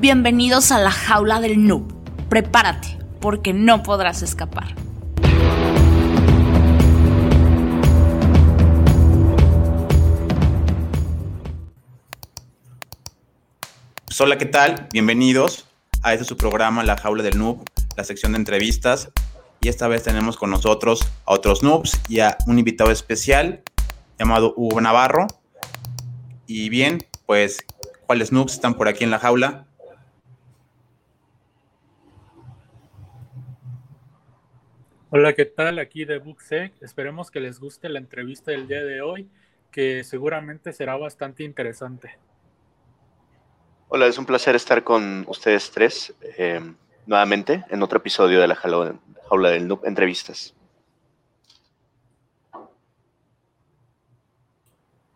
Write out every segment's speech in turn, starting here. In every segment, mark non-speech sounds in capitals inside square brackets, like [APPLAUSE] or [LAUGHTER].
Bienvenidos a la jaula del noob. Prepárate, porque no podrás escapar. Hola, ¿qué tal? Bienvenidos a este su programa La Jaula del Noob, la sección de entrevistas. Y esta vez tenemos con nosotros a otros noobs y a un invitado especial llamado Hugo Navarro. Y bien, pues, ¿cuáles noobs están por aquí en la jaula? Hola, ¿qué tal? Aquí de BookSec. Esperemos que les guste la entrevista del día de hoy, que seguramente será bastante interesante. Hola, es un placer estar con ustedes tres eh, nuevamente en otro episodio de la Jaula, del Noob Entrevistas.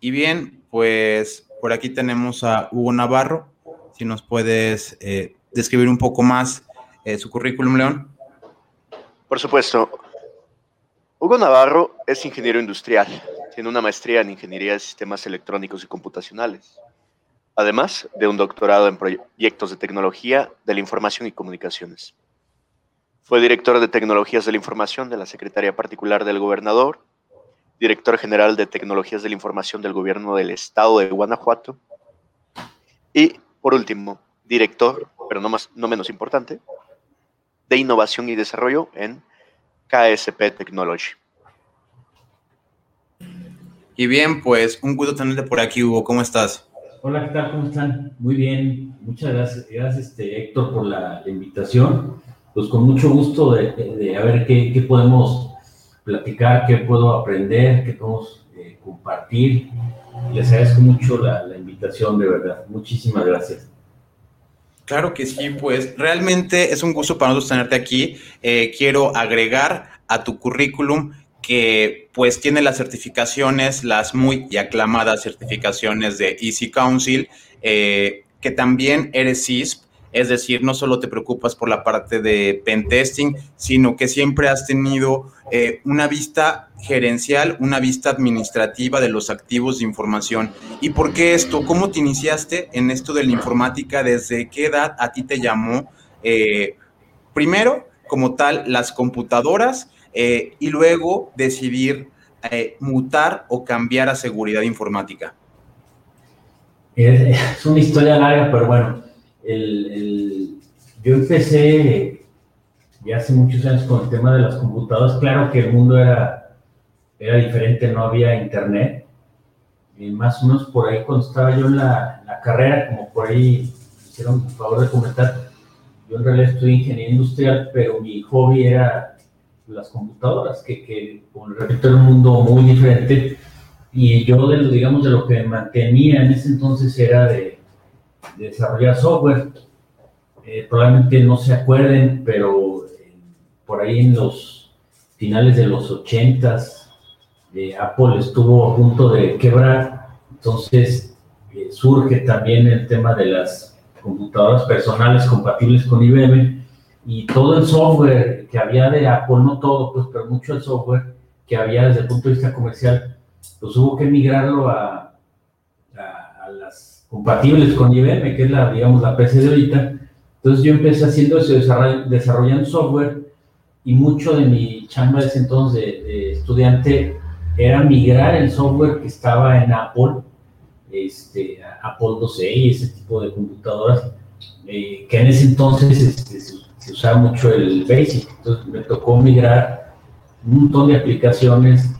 Y bien, pues por aquí tenemos a Hugo Navarro. Si nos puedes eh, describir un poco más eh, su currículum, León. Por supuesto. Hugo Navarro es ingeniero industrial. Tiene una maestría en Ingeniería de Sistemas Electrónicos y Computacionales además de un doctorado en proyectos de tecnología de la información y comunicaciones. Fue director de tecnologías de la información de la Secretaría Particular del Gobernador, director general de tecnologías de la información del Gobierno del Estado de Guanajuato y, por último, director, pero no, más, no menos importante, de innovación y desarrollo en KSP Technology. Y bien, pues un gusto tenerte por aquí, Hugo. ¿Cómo estás? Hola, ¿qué tal? ¿Cómo están? Muy bien. Muchas gracias, gracias este, Héctor, por la, invitación. Pues con mucho gusto de, de, a ver qué, qué, podemos platicar, qué puedo aprender, qué podemos eh, compartir. Les agradezco mucho la, la invitación, de verdad. Muchísimas gracias. Claro que sí, pues realmente es un gusto para nosotros tenerte aquí. Eh, quiero agregar a tu currículum que pues tiene las certificaciones, las muy aclamadas certificaciones de Easy Council, eh, que también eres CISP, es decir, no solo te preocupas por la parte de pentesting, sino que siempre has tenido eh, una vista gerencial, una vista administrativa de los activos de información. ¿Y por qué esto? ¿Cómo te iniciaste en esto de la informática? ¿Desde qué edad a ti te llamó? Eh, primero, como tal, las computadoras eh, y luego decidir mutar o cambiar a seguridad informática? Es una historia larga, pero bueno, yo empecé ya hace muchos años con el tema de las computadoras. Claro que el mundo era, era diferente, no había internet. Y más o menos por ahí cuando estaba yo en la, la carrera, como por ahí hicieron el favor de comentar, yo en realidad estudié ingeniería industrial, pero mi hobby era las computadoras, que, que repito, era un mundo muy diferente. Y yo, de, digamos, de lo que mantenía en ese entonces era de, desarrollar software. Eh, probablemente no se acuerden, pero eh, por ahí en los finales de los 80s, eh, Apple estuvo a punto de quebrar. Entonces surge también el tema de las computadoras personales compatibles con IBM y todo el software que había de Apple, no todo, pues, pero mucho el software que había desde el punto de vista comercial, pues hubo que migrarlo a, compatibles con IBM, que es la, digamos, la PC de ahorita. Entonces yo empecé haciendo eso, desarrollando software y mucho de mi chamba de ese entonces de, estudiante era migrar el software que estaba en Apple, este, Apple 2 y ese tipo de computadoras, eh, que en ese entonces este, se usaba mucho el Basic, entonces me tocó migrar un montón de aplicaciones,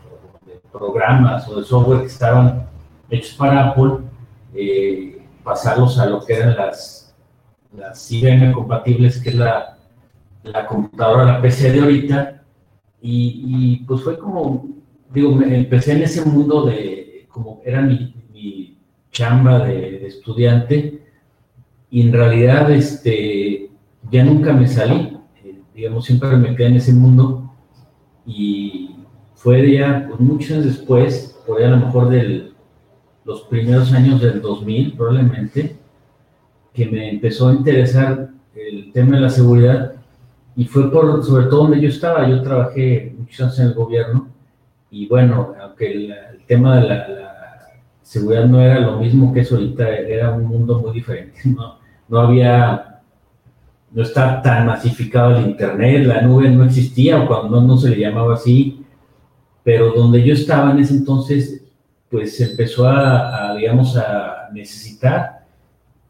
de programas o de software que estaban hechos para Apple, eh, pasarlos a lo que eran las, las IBM compatibles, que es la, la computadora, la PC de ahorita, y, pues fue como, digo, empecé en ese mundo de, como era mi, mi chamba de, de estudiante, y en realidad, este, ya nunca me salí, eh, digamos, siempre me quedé en ese mundo. Y fue ya pues, muchos después, por a lo mejor de los primeros años del 2000 probablemente, que me empezó a interesar el tema de la seguridad y fue por, sobre todo donde yo estaba, yo trabajé muchos años en el gobierno y bueno, aunque el, tema de la, la, seguridad no era lo mismo que eso ahorita, era un mundo muy diferente, [LAUGHS] ¿no? no había, no estaba tan masificado el Internet, la nube no existía, o cuando no, se le llamaba así, pero donde yo estaba en ese entonces, pues empezó a, digamos, a necesitar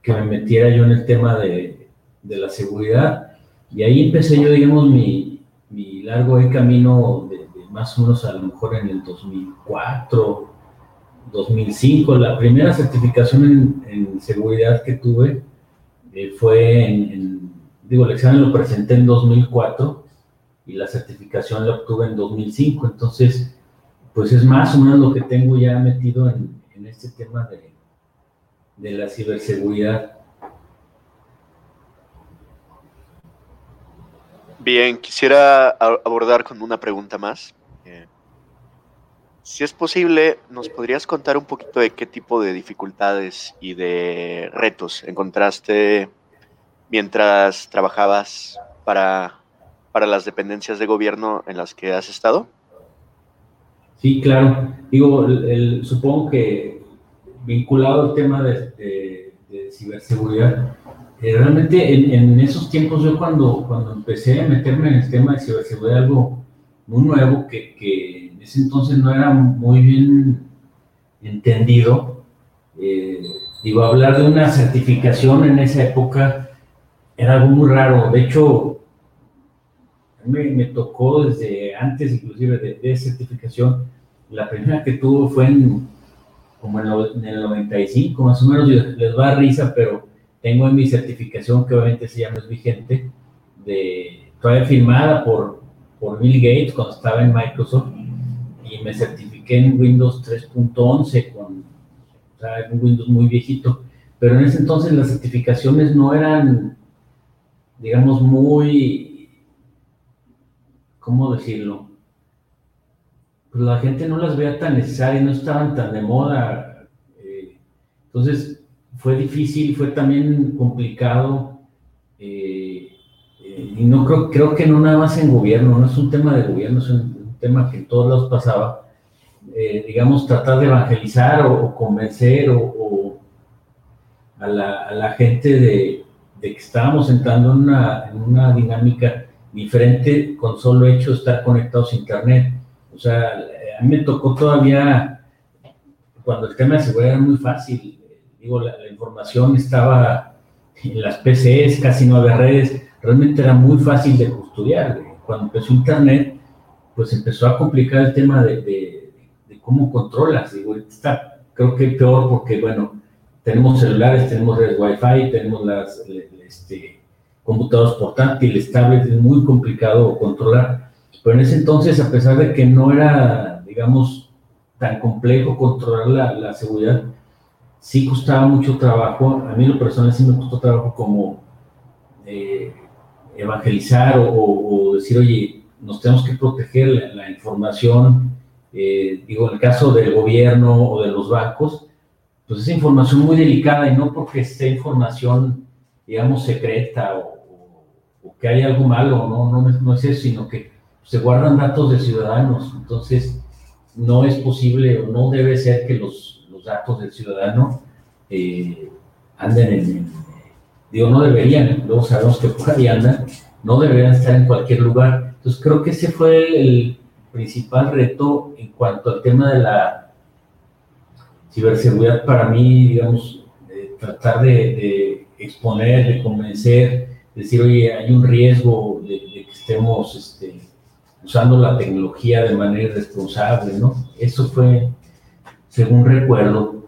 que me metiera yo en el tema de, de la seguridad, y ahí empecé yo, digamos, mi, mi largo camino de, más o menos a lo mejor en el 2004, 2005. La primera certificación en, seguridad que tuve eh, fue en, digo, el examen lo presenté en 2004 y la certificación la obtuve en 2005. Entonces, pues es más o menos lo que tengo ya metido en, este tema de, de la ciberseguridad. Bien, quisiera abordar con una pregunta más. Eh, si es posible, ¿nos podrías contar un poquito de qué tipo de dificultades y de retos encontraste mientras trabajabas para, para las dependencias de gobierno en las que has estado? Sí, claro. Digo, supongo que vinculado al tema de ciberseguridad, eh, realmente en, esos tiempos yo cuando, cuando empecé a meterme en el tema de ciberseguridad, algo muy nuevo que, que en ese entonces no era muy bien entendido, eh, digo, hablar de una certificación en esa época era algo muy raro. De hecho, me, tocó desde antes inclusive de, certificación, la primera que tuvo fue en, como en, el 95, más o menos, les va a risa, pero tengo en mi certificación, que obviamente se llama es vigente, de, todavía firmada por, por Bill Gates cuando estaba en Microsoft, y me certifiqué en Windows 3.11, con un Windows muy viejito, pero en ese entonces las certificaciones no eran, digamos, muy, ¿cómo decirlo? Pues la gente no las veía tan necesarias, no estaban tan de moda. Eh, entonces, fue difícil, fue también complicado. Eh, eh, y no creo, creo que no nada más en gobierno, no es un tema de gobierno, es un, tema que en todos lados pasaba. Digamos, tratar de evangelizar o, convencer o, a, la, gente de, que estábamos entrando en una dinámica diferente con solo hecho de estar conectados a Internet. O sea, a mí me tocó todavía, cuando el tema de seguridad era muy fácil, digo, la, información estaba en las PCs, casi no había redes, realmente era muy fácil de custodiar. Cuando empezó Internet, pues empezó a complicar el tema de, de, cómo controlas. Digo, está, creo que peor porque, bueno, tenemos celulares, tenemos redes Wi-Fi, tenemos las este, computadores portátiles, tablets, es muy complicado controlar. Pero en ese entonces, a pesar de que no era, digamos, tan complejo controlar la, la seguridad, sí costaba mucho trabajo, a mí lo personal sí me costó trabajo como eh, evangelizar o, decir, oye, nos tenemos que proteger la, información, eh, digo, en el caso del gobierno o de los bancos, pues es información muy delicada y no porque esté información, digamos, secreta o, que haya algo malo, no, no, no es eso, sino que se guardan datos de ciudadanos, entonces no es posible o no debe ser que los datos del ciudadano eh, anden en, digo, no deberían, luego sabemos que por ahí andan, no deberían estar en cualquier lugar. Entonces creo que ese fue el principal reto en cuanto al tema de la ciberseguridad para mí, digamos, tratar de, exponer, de convencer, decir, oye, hay un riesgo de, que estemos este, usando la tecnología de manera irresponsable, ¿no? Eso fue según recuerdo.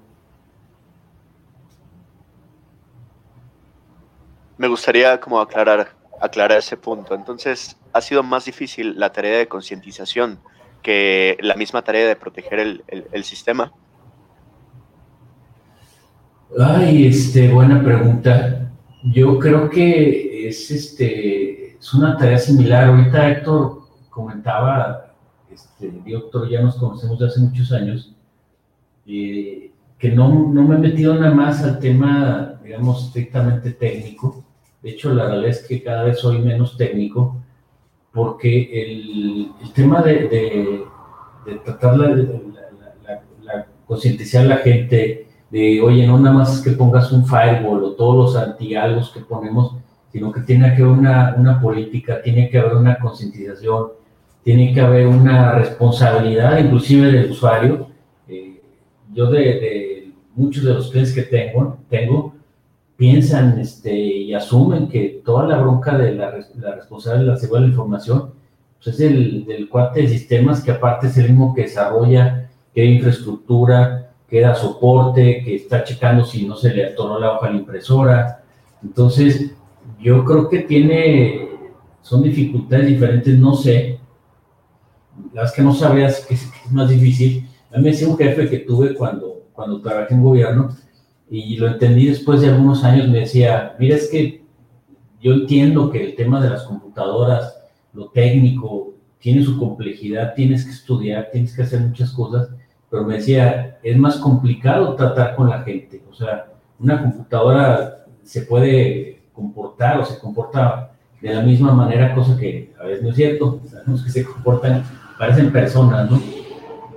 Me gustaría como aclarar, aclarar ese punto. Entonces, ha sido más difícil la tarea de concientización que la misma tarea de proteger el, sistema. Ay, este, buena pregunta. Yo creo que es, este, es una tarea similar. Ahorita Héctor comentaba, este, doctor, ya nos conocemos de hace muchos años, eh, que no, no, me he metido nada más al tema, digamos, estrictamente técnico. De hecho, la realidad es que cada vez soy menos técnico, porque el, el tema de, de, tratar de, la, concientizar a la gente, de, oye, no nada más que pongas un firewall o todos los antialgos que ponemos, sino que tiene que haber una, una política, tiene que haber una concientización, tiene que haber una responsabilidad inclusive del usuario. Eh, yo de, de, muchos de los clientes que tengo, tengo piensan este, y asumen que toda la bronca de la, la responsabilidad de la seguridad de la información pues es el del cuate de sistemas que aparte es el mismo que desarrolla, que infraestructura, que da soporte, que está checando si no se le atoró la hoja a la impresora. Entonces, yo creo que tiene, son dificultades diferentes, no sé, las que no sabías que es, más difícil. A mí me decía un jefe que tuve cuando, cuando trabajé en gobierno, y lo entendí después de algunos años, me decía, mira, es que yo entiendo que el tema de las computadoras, lo técnico, tiene su complejidad, tienes que estudiar, tienes que hacer muchas cosas, pero me decía, es más complicado tratar con la gente. O sea, una computadora se puede comportar o se comporta de la misma manera, cosa que a veces no es cierto, sabemos [LAUGHS] que se comportan, parecen personas, ¿no?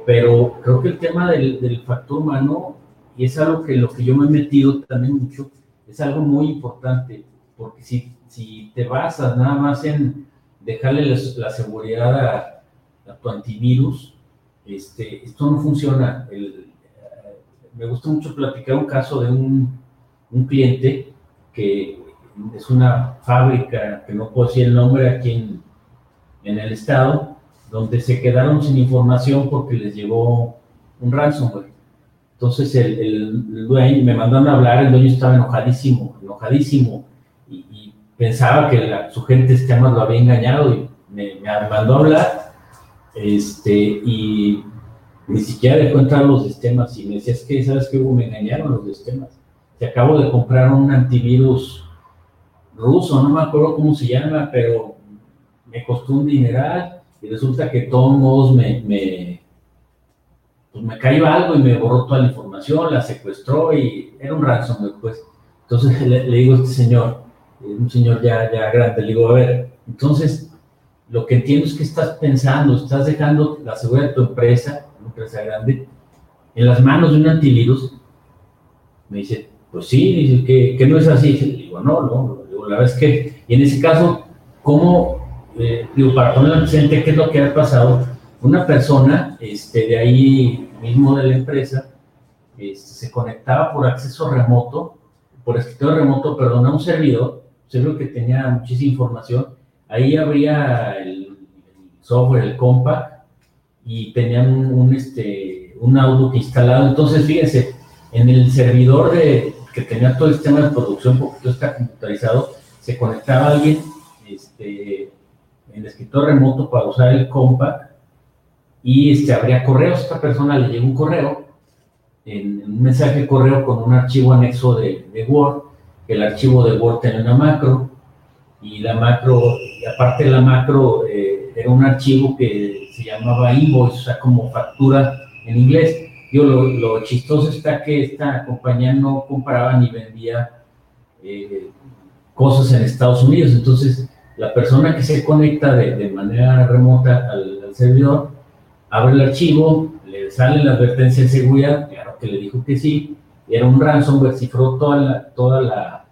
Pero creo que el tema del, del factor humano y es algo que lo que yo me he metido también mucho, es algo muy importante, porque si, si te basas nada más en dejarle la, la seguridad a, a, tu antivirus, este, esto no funciona. Me gusta mucho platicar un caso de un, un, cliente que es una fábrica, que no puedo decir el nombre aquí en, en el estado, donde se quedaron sin información porque les llegó un ransomware. Entonces el, el, dueño, me mandaron a hablar, el dueño estaba enojadísimo, enojadísimo, y, pensaba que su gente sistema lo había engañado y me, me, mandó a hablar, este, y ni siquiera dejó entrar los sistemas y me decía, es que, ¿sabes qué? Me engañaron los sistemas. Te acabo de comprar un antivirus ruso, no me acuerdo cómo se llama, pero me costó un dineral y resulta que todos modos me, me pues me cayó algo y me borró toda la información, la secuestró y era un ransomware, pues. Entonces [LAUGHS] le, le, digo a este señor, un señor ya, ya grande, le digo, a ver, entonces lo que entiendo es que estás pensando, estás dejando la seguridad de tu empresa, una empresa grande, en las manos de un antivirus. Me dice, pues sí, dice que, que no es así. Le digo, no, no, digo, la verdad es que, y en ese caso, ¿cómo, eh, digo, para poner antecedente, qué es lo que ha pasado? Una persona este, de ahí mismo de la empresa, este, se conectaba por acceso remoto, por escritorio remoto, perdón, a un servidor, un servidor que tenía muchísima información. Ahí habría el, software, el Compact, y tenían un, un, este, un Outlook instalado. Entonces, fíjense, en el servidor de, que tenía todo el sistema de producción, porque todo está computarizado, se conectaba alguien este, en el escritorio remoto para usar el Compact y este, habría correos. Esta persona le llegó un correo, en un mensaje de correo con un archivo anexo de, de, Word. El archivo de Word tenía una macro y la macro, y aparte la macro, eh, era un archivo que se llamaba invoice, o sea, como factura en inglés. Yo, lo, lo chistoso está que esta compañía no compraba ni vendía eh, cosas en Estados Unidos. Entonces, la persona que se conecta de, de manera remota al, al servidor abre el archivo, le sale la advertencia de seguridad, claro que le dijo que sí, era un ransomware, cifró toda la, toda la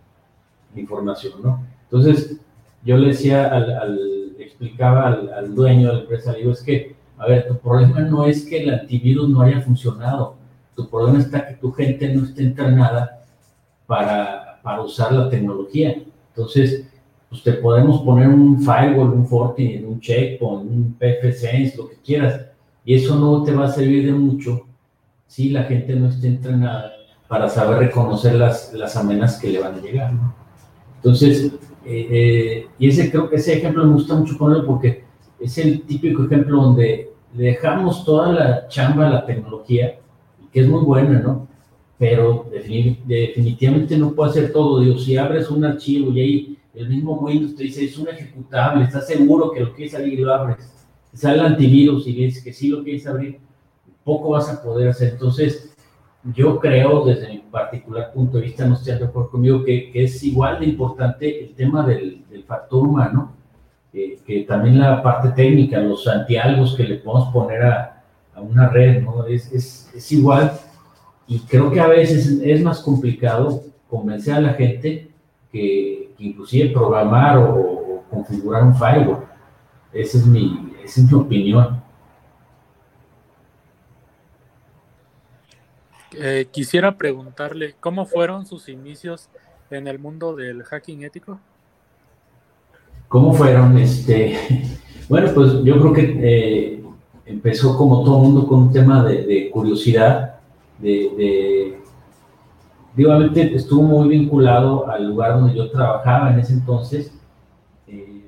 información, ¿no? Entonces, yo le decía, al, al explicaba al, dueño de la empresa, digo, es que, a ver, tu problema no es que el antivirus no haya funcionado, tu problema está que tu gente no esté entrenada para, para usar la tecnología. Entonces, pues te podemos poner un firewall, un Fortinet, un checkpoint, un PFSense, lo que quieras, y eso no te va a servir de mucho si la gente no está entrenada para saber reconocer las, las amenazas que le van a llegar. ¿no? Entonces, eh, eh, y ese creo que ese ejemplo me gusta mucho ponerlo porque es el típico ejemplo donde dejamos toda la chamba a la tecnología, que es muy buena, ¿no? Pero definitivamente no puede hacer todo. Digo, si abres un archivo y ahí el mismo Windows te dice es un ejecutable, estás seguro que lo quieres abrir y lo abres sale el antivirus y dices que sí lo quieres abrir, poco vas a poder hacer. Entonces, yo creo, desde mi particular punto de vista, no estoy de acuerdo conmigo, que, que es igual de importante el tema del, factor humano, eh, que también la parte técnica, los antialgos que le podemos poner a, una red, ¿no? Es, es, igual y creo que a veces es más complicado convencer a la gente que, inclusive programar o, configurar un firewall. Esa es mi, esa es mi opinión. Eh, quisiera preguntarle, ¿cómo fueron sus inicios en el mundo del hacking ético? ¿Cómo fueron? Este, [LAUGHS] bueno, pues yo creo que eh, empezó como todo mundo con un tema de, curiosidad, de, de, estuvo muy vinculado al lugar donde yo trabajaba en ese entonces, eh,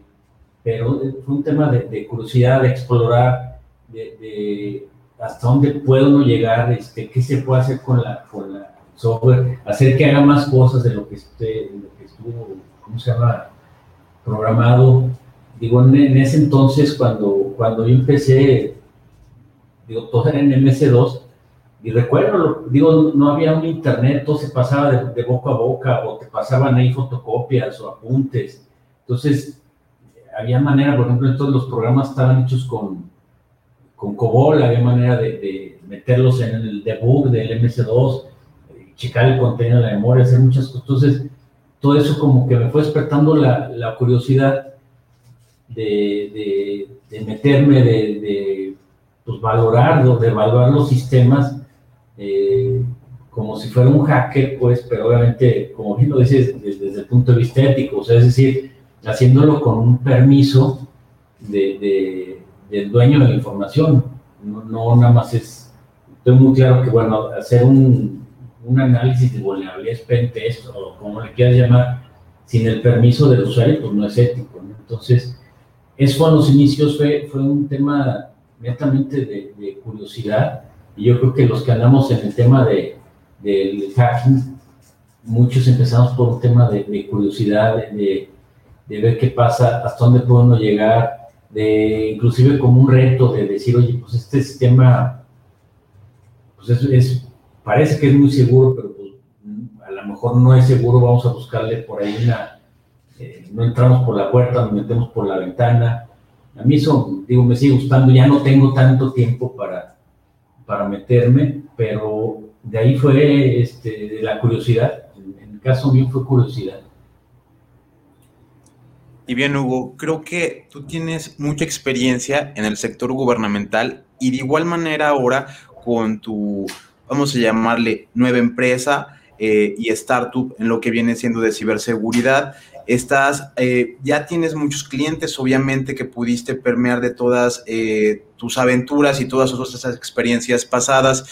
pero fue un tema de, curiosidad, de explorar, de, hasta dónde puede uno llegar, este, qué se puede hacer con la, con la software, hacer que haga más cosas de lo que, esté, lo que estuvo, ¿cómo se llama? Programado. Digo, en, ese entonces, cuando, cuando yo empecé, digo, todo era en MS2, y recuerdo, digo, no había un internet, todo se pasaba de, de, boca a boca, o te pasaban ahí fotocopias o apuntes. Entonces, había manera, por ejemplo, todos los programas estaban hechos con, con COBOL, había manera de, meterlos en el debug del MS2, checar el contenido de la memoria, hacer muchas cosas. Entonces, todo eso como que me fue despertando la, curiosidad de, meterme, de, pues, valorar, de evaluar los sistemas eh, como si fuera un hacker, pues, pero obviamente, como bien lo dices, desde, el punto de vista ético, o sea, es decir, haciéndolo con un permiso de del dueño de la información. No, nada más es, estoy muy claro que, bueno, hacer un, un análisis de vulnerabilidad es o como le quieras llamar, sin el permiso del usuario, pues no es ético. Entonces, eso a los inicios fue, fue un tema netamente de, curiosidad y yo creo que los que andamos en el tema de, del hacking, muchos empezamos por un tema de, curiosidad, de, de, ver qué pasa, hasta dónde podemos llegar, de inclusive como un reto de decir, oye, pues este sistema, pues es, parece que es muy seguro, pero pues, a lo mejor no es seguro, vamos a buscarle por ahí una, eh, no entramos por la puerta, nos metemos por la ventana. A mí eso, digo, me sigue gustando, ya no tengo tanto tiempo para, para meterme, pero de ahí fue este, de la curiosidad, en el caso mío fue curiosidad. Y bien, Hugo, creo que tú tienes mucha experiencia en el sector gubernamental y de igual manera ahora con tu, vamos a llamarle, nueva empresa eh, y startup en lo que viene siendo de ciberseguridad. Estás, eh, ya tienes muchos clientes, obviamente, que pudiste permear de todas eh, tus aventuras y todas esas experiencias pasadas.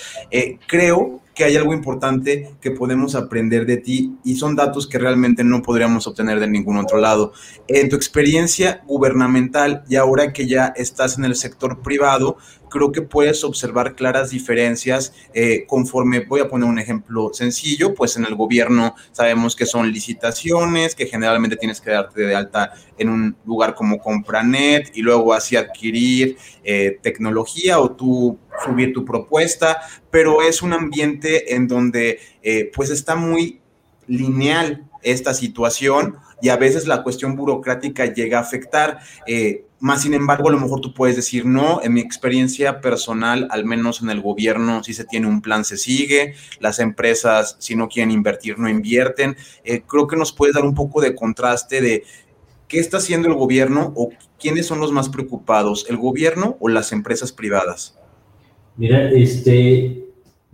creo que hay algo importante que podemos aprender de ti y son datos que realmente no podríamos obtener de ningún otro lado. En tu experiencia gubernamental y ahora que ya estás en el sector privado, creo que puedes observar claras diferencias eh, conforme, voy a poner un ejemplo sencillo, pues en el gobierno sabemos que son licitaciones, que generalmente tienes que darte de alta en un lugar como Compranet y luego así adquirir eh, tecnología o tú subir tu propuesta, pero es un ambiente en donde eh, pues está muy lineal esta situación y a veces la cuestión burocrática llega a afectar. Eh, más sin embargo, a lo mejor tú puedes decir, no, en mi experiencia personal, al menos en el gobierno, si se tiene un plan, se sigue, las empresas, si no quieren invertir, no invierten. Eh, creo que nos puedes dar un poco de contraste de qué está haciendo el gobierno o quiénes son los más preocupados, el gobierno o las empresas privadas. Mira, este,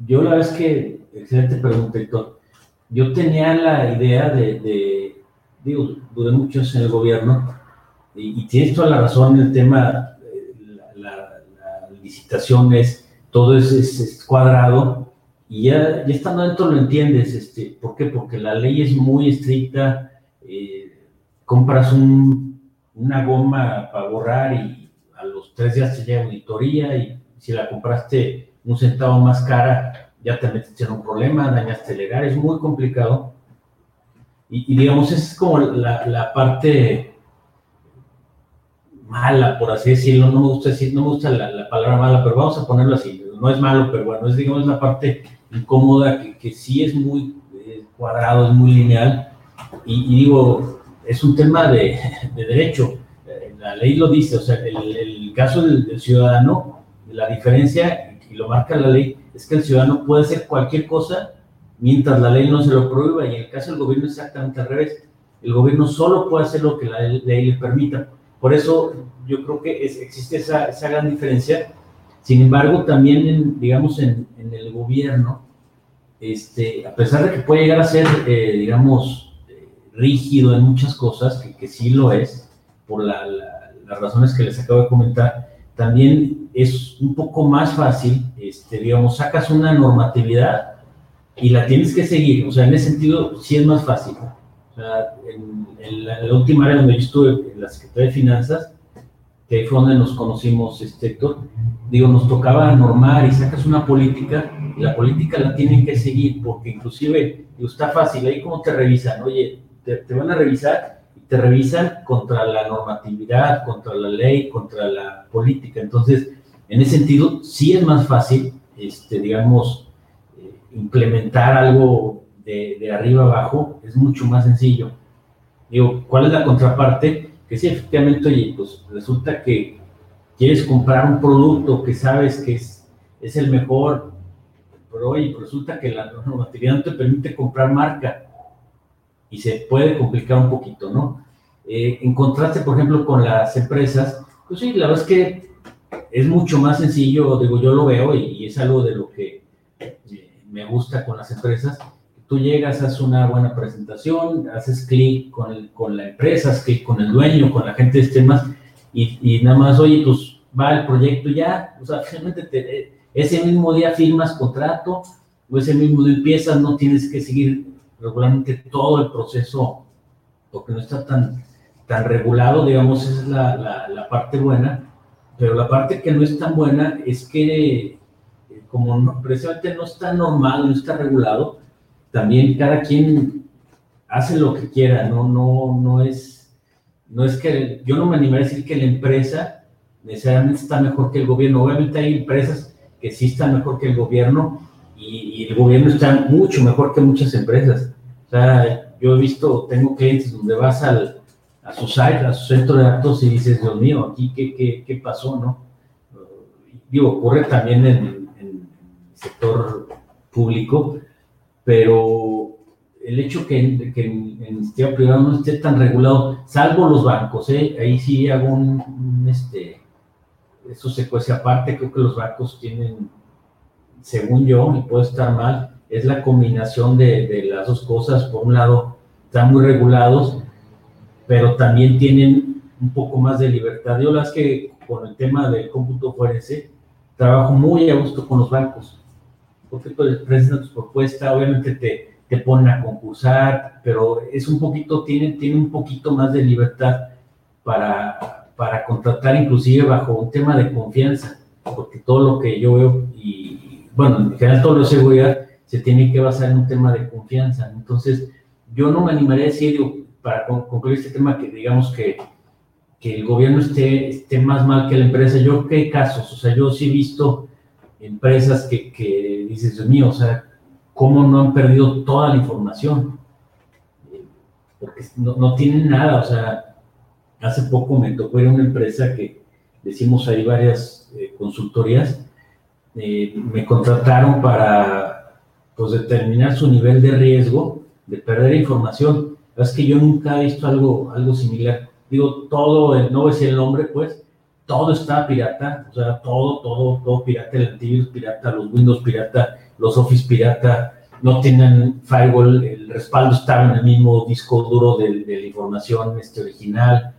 yo la verdad es que, excelente pregunta, Héctor. Yo tenía la idea de, digo, duré muchos en el gobierno, y, tienes toda la razón en el tema, eh, la, licitación es, todo es, cuadrado, y ya, ya, estando dentro lo entiendes, este, ¿por qué? Porque la ley es muy estricta, eh, compras una goma para borrar y a los tres días te llega auditoría y si la compraste un centavo más cara, ya te metiste en un problema, dañaste legal, es muy complicado. Y, digamos, es como la, parte mala, por así decirlo, no me gusta decir, no me gusta la, palabra mala, pero vamos a ponerlo así, no es malo, pero bueno, es digamos la parte incómoda que, que sí es muy cuadrado, es muy lineal, y, digo, es un tema de, derecho, eh, la ley lo dice, o sea, el, caso del ciudadano la diferencia, y lo marca la ley, es que el ciudadano puede hacer cualquier cosa mientras la ley no se lo prohíba, y en el caso del gobierno es exactamente al revés. El gobierno solo puede hacer lo que la ley le permita. Por eso yo creo que existe esa, esa, gran diferencia. Sin embargo, también, digamos, en, en, el gobierno, este, a pesar de que puede llegar a ser, eh, digamos, rígido en muchas cosas, que, que sí lo es, por la, las razones que les acabo de comentar, también es un poco más fácil, este, digamos, sacas una normatividad y la tienes que seguir. O sea, en ese sentido sí es más fácil. O sea, en, la, última área donde yo estuve, en la Secretaría de Finanzas, que fue donde nos conocimos, este, Héctor, digo, nos tocaba normar y sacas una política y la política la tienen que seguir porque inclusive, digo, está fácil, ahí cómo te revisan, oye, te, van a revisar y te revisan contra la normatividad, contra la ley, contra la política. Entonces, en ese sentido, sí es más fácil, este, digamos, eh, implementar algo de, arriba abajo, es mucho más sencillo. Digo, ¿cuál es la contraparte? Que sí, efectivamente, oye, pues resulta que quieres comprar un producto que sabes que es, es el mejor, pero oye, resulta que la [LAUGHS] normatividad no te permite comprar marca y se puede complicar un poquito, ¿no? Eh, en contraste, por ejemplo, con las empresas, pues sí, la verdad es que es mucho más sencillo, digo, yo lo veo y, es algo de lo que eh, me gusta con las empresas. Tú llegas, haces una buena presentación, haces clic con, con la empresa, con el dueño, con la gente de temas y, y, nada más, oye, pues va el proyecto ya, o sea, finalmente te, ese mismo día firmas contrato o ese mismo día empiezas, no tienes que seguir regularmente todo el proceso, porque no está tan, tan regulado, digamos, esa es la, la, la parte buena, pero la parte que no es tan buena es que, eh, como no, precisamente no está normal, no está regulado, también cada quien hace lo que quiera, no, no, no es, no es que, yo no me animaría a decir que la empresa necesariamente está mejor que el gobierno, obviamente hay empresas que sí están mejor que el gobierno y, el gobierno está mucho mejor que muchas empresas, o sea, yo he visto, tengo clientes donde vas al, a su site, a su centro de datos y dices, Dios mío, aquí qué, qué, qué pasó, ¿no? Digo, ocurre también en, el sector público, pero el hecho que, que en, el sistema privado no esté tan regulado, salvo los bancos, ¿eh? ahí sí hago un, este, eso se cuece aparte, creo que los bancos tienen, según yo, y puedo estar mal, es la combinación de, de las dos cosas, por un lado, están muy regulados, pero también tienen un poco más de libertad. Yo las que con el tema del cómputo forense trabajo muy a gusto con los bancos, porque pues, presentan tus propuestas, obviamente te, te ponen a concursar, pero es un poquito, tienen, tiene un poquito más de libertad para, para contratar inclusive bajo un tema de confianza, porque todo lo que yo veo y, bueno, en general todo lo de seguridad se tiene que basar en un tema de confianza. Entonces, yo no me animaría a decir, para concluir este tema, que digamos que, que el gobierno esté, esté más mal que la empresa. Yo, ¿qué casos? O sea, yo sí he visto empresas que, que dices, Dios mío, o sea, ¿cómo no han perdido toda la información? Porque no, no tienen nada, o sea, hace poco me tocó ir a una empresa que decimos hay varias eh, consultorías, eh, me contrataron para pues, determinar su nivel de riesgo de perder información es que yo nunca he visto algo, algo similar. Digo, todo, no es el nombre, pues, todo está pirata, o sea, todo, todo, todo pirata, el antivirus pirata, los Windows pirata, los Office pirata, no tienen firewall, el respaldo estaba en el mismo disco duro de, de la información este, original,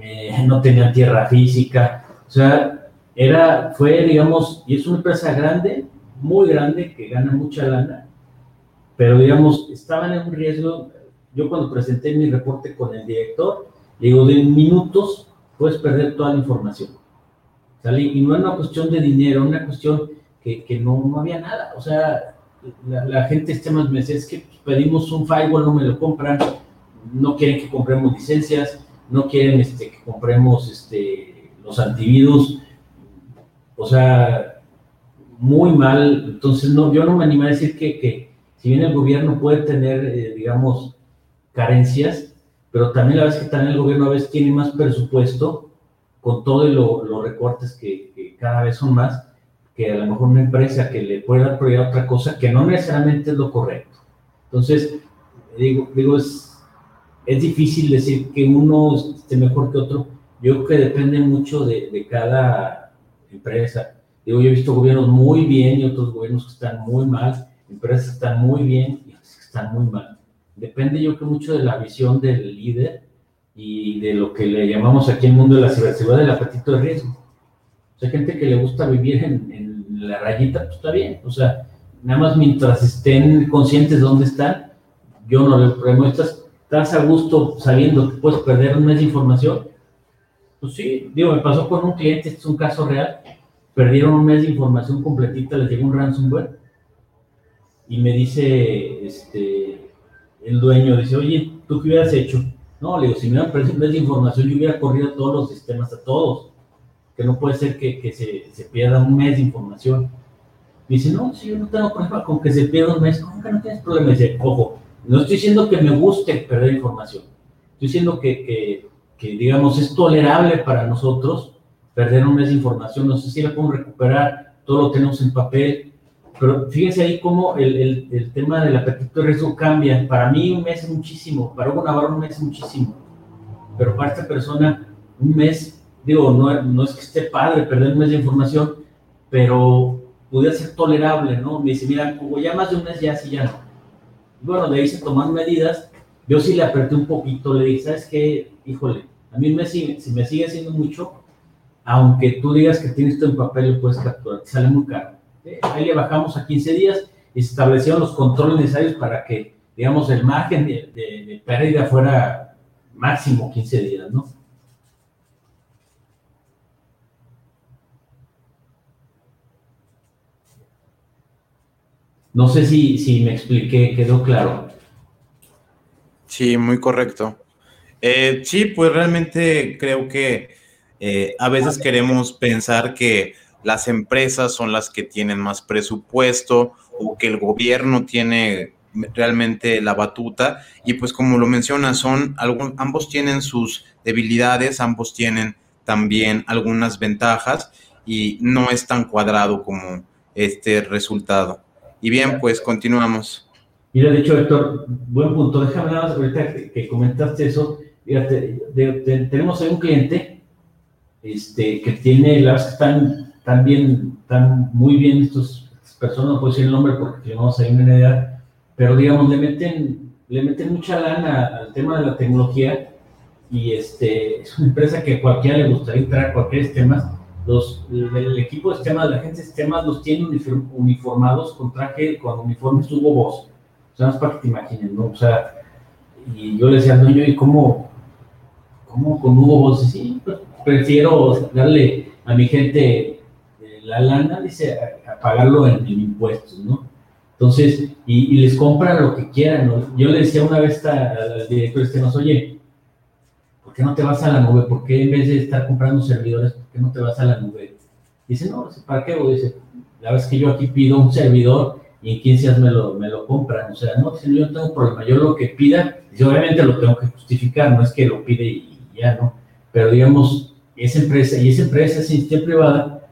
eh, no tenían tierra física, o sea, era, fue, digamos, y es una empresa grande, muy grande, que gana mucha lana, pero digamos, estaban en un riesgo yo cuando presenté mi reporte con el director, digo, de minutos puedes perder toda la información. Y no es una cuestión de dinero, una cuestión que, que no, no, había nada. O sea, la, la gente este más me decía, es que pedimos un firewall, no me lo compran, no quieren que compremos licencias, no quieren este, que compremos este, los antivirus. O sea, muy mal. Entonces, no, yo no me animé a decir que, que si bien el gobierno puede tener, eh, digamos, carencias, pero también la es que también el gobierno a veces tiene más presupuesto con todos los recortes que, cada vez son más, que a lo mejor una empresa que le puede dar prioridad otra cosa que no necesariamente es lo correcto. Entonces, digo, digo es, es difícil decir que uno esté mejor que otro. Yo creo que depende mucho de, de cada empresa. Digo, yo he visto gobiernos muy bien y otros gobiernos que están muy mal, empresas que están muy bien y otras que están muy mal. Depende yo creo mucho de la visión del líder y de lo que le llamamos aquí en el mundo de la ciberseguridad, del apetito de riesgo. O sea, gente que le gusta vivir en, la rayita, pues está bien. O sea, nada más mientras estén conscientes de dónde están, yo no le problema. Estás, estás a gusto sabiendo que puedes perder un mes de información. Pues sí, digo, me pasó con un cliente, este es un caso real. Perdieron un mes de información completita, les llegó un ransomware. Y me dice, este, el dueño, dice, oye, ¿tú qué hubieras hecho? No, le digo, si me hubieran perdido un mes de información, yo hubiera corrido todos los sistemas, a todos. Que no puede ser que, que se, se pierda un mes de información. Me dice, no, si yo no tengo problema con que se pierda un mes, ¿cómo que no tienes problema? Me dice, ojo, no estoy diciendo que me guste perder información, estoy diciendo que, que, que, digamos, es tolerable para nosotros perder un mes de información, no sé si la podemos recuperar, todo lo tenemos en papel, pero fíjense ahí cómo el, el, el tema del apetito de riesgo cambia. Para mí un mes es muchísimo, para Hugo Navarro un mes es muchísimo, pero para esta persona un mes, digo, no, no es que esté padre perder un mes de información, pero pudiera ser tolerable, ¿no? Me dice, mira, como ya más de un mes ya sí ya no. Y bueno, de ahí se toman medidas. Yo sí le apreté un poquito, le dije, ¿sabes qué? Híjole, a mí me sigue, si me sigue haciendo mucho, aunque tú digas que tienes esto en papel, lo puedes capturar, te sale muy caro. ¿Eh? Ahí le bajamos a 15 días y se establecieron los controles necesarios para que, digamos, el margen de, de, de pérdida fuera máximo 15 días, ¿no? No sé si, si me expliqué, quedó claro. Sí, muy correcto. Eh, sí, pues realmente creo que eh, a veces queremos pensar que las empresas son las que tienen más presupuesto o que el gobierno tiene realmente la batuta. Y pues como lo menciona son algún, ambos tienen sus debilidades ambos tienen también algunas ventajas y no es tan cuadrado como este resultado. Y bien pues continuamos. Mira de hecho Héctor buen punto. Déjame más ahorita que comentaste eso fíjate de, de, tenemos ahí un cliente este que tiene las que están están bien, están muy bien estos, personas, no puedo decir el nombre porque tenemos ahí una edad, pero digamos, le meten, le meten mucha lana al tema de la tecnología y este, es una empresa que a cualquiera le gustaría entrar a cualquier sistema. Los, el, el, equipo de sistemas, la gente de sistemas los tiene uniformados con traje, con uniformes Hugo Boss. O sea, más para que te imaginen, ¿no? O sea, y yo le decía al dueño, ¿y cómo, con Hugo Boss? Sí, prefiero darle a mi gente la lana, dice, a, pagarlo en, impuestos, ¿no? Entonces, y, les compran lo que quieran. Yo le decía una vez al director este, nos oye, ¿por qué no te vas a la nube? ¿Por qué en vez de estar comprando servidores, por qué no te vas a la nube? Dice, no, ¿para qué? Dice, la es que yo aquí pido un servidor y en 15 días me lo, me lo compran. O sea, no, si yo no tengo problema. Yo lo que pida, yo obviamente lo tengo que justificar, no es que lo pide y Pero digamos, esa empresa, y esa empresa es institución privada,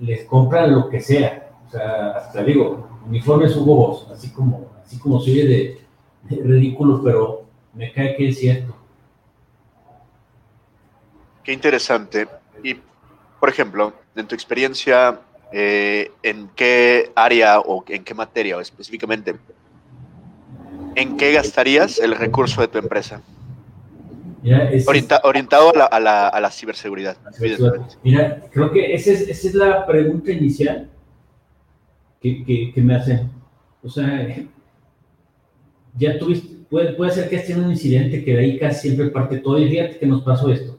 les compran lo que sea. O sea, hasta digo, uniformes Hugo Boss, así como, así como de, de ridículo, pero me cae que es cierto. Qué interesante. Y, por ejemplo, en tu experiencia, eh, ¿en qué área o en qué materia o específicamente, en qué gastarías el recurso de tu empresa? Mira, orientado a la, a, la, a la, ciberseguridad. la ciberseguridad. Mira, creo que esa es, esa es la pregunta inicial que, que, que, me hacen. O sea, [LAUGHS] ya tuviste, puede, puede ser que esté un incidente que de ahí casi siempre parte todo y fíjate que nos pasó esto.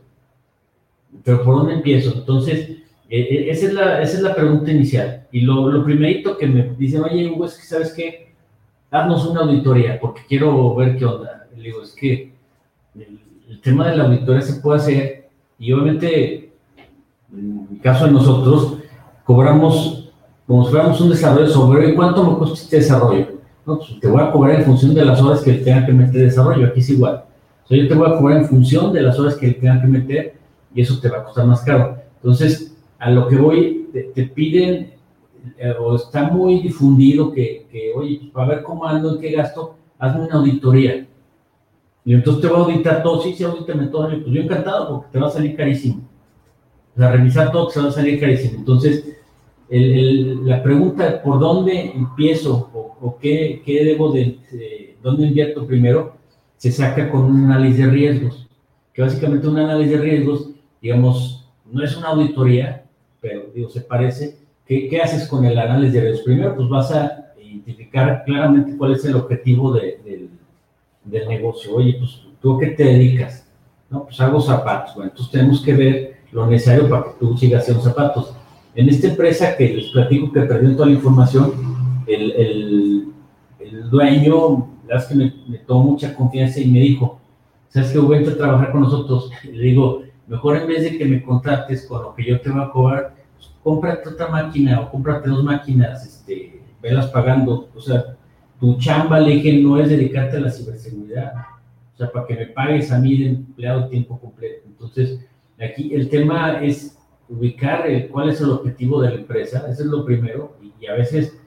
Pero ¿por dónde empiezo? Entonces, eh, esa, es la, esa es la pregunta inicial. Y lo, lo primerito que me dicen, oye, Hugo, es que sabes qué, haznos una auditoría porque quiero ver qué onda. Le digo, es que el, tema de la auditoría se puede hacer y obviamente, en el caso de nosotros, cobramos como si fuéramos un desarrollo sobre cuánto me cuesta este desarrollo. No, pues te voy a cobrar en función de las horas que le tenga que meter desarrollo, aquí es igual. O yo te voy a cobrar en función de las horas que le tenga que meter y eso te va a costar más caro. Entonces, a lo que voy, te, te piden eh, o está muy difundido que, que, oye, pues, para ver cómo ando, en qué gasto, hazme una auditoría. Y entonces te voy a auditar todo, sí, sí, audítame todo. Pues yo encantado, porque te va a salir carísimo. O sea, revisar todo, se va a salir carísimo. Entonces, la pregunta por dónde empiezo o, qué, qué, debo de, dónde invierto primero, se saca con un análisis de riesgos, que básicamente un análisis de riesgos, digamos, no es una auditoría, pero digo, se parece. ¿Qué, qué haces con el análisis de riesgos? Primero, pues vas a identificar claramente cuál es el objetivo del, del negocio. Oye, pues tú a qué te dedicas? No, pues hago zapatos. Bueno, entonces tenemos que ver lo necesario para que tú sigas haciendo zapatos en esta empresa que les platico que perdió toda la información, el, el, dueño, la que me, me, tomó mucha confianza y me dijo, ¿sabes qué? Voy a trabajar con nosotros. [LAUGHS] Le digo, mejor en vez de que me contrates con lo que yo te voy a cobrar, pues, cómprate otra máquina o cómprate dos máquinas, este, velas pagando. O sea, tu chamba, le dije, no es dedicarte a la ciberseguridad. O sea, para que me pagues a mí de empleado tiempo completo. Entonces, aquí el tema es ubicar cuál es el objetivo de la empresa, eso es lo primero, y, a veces,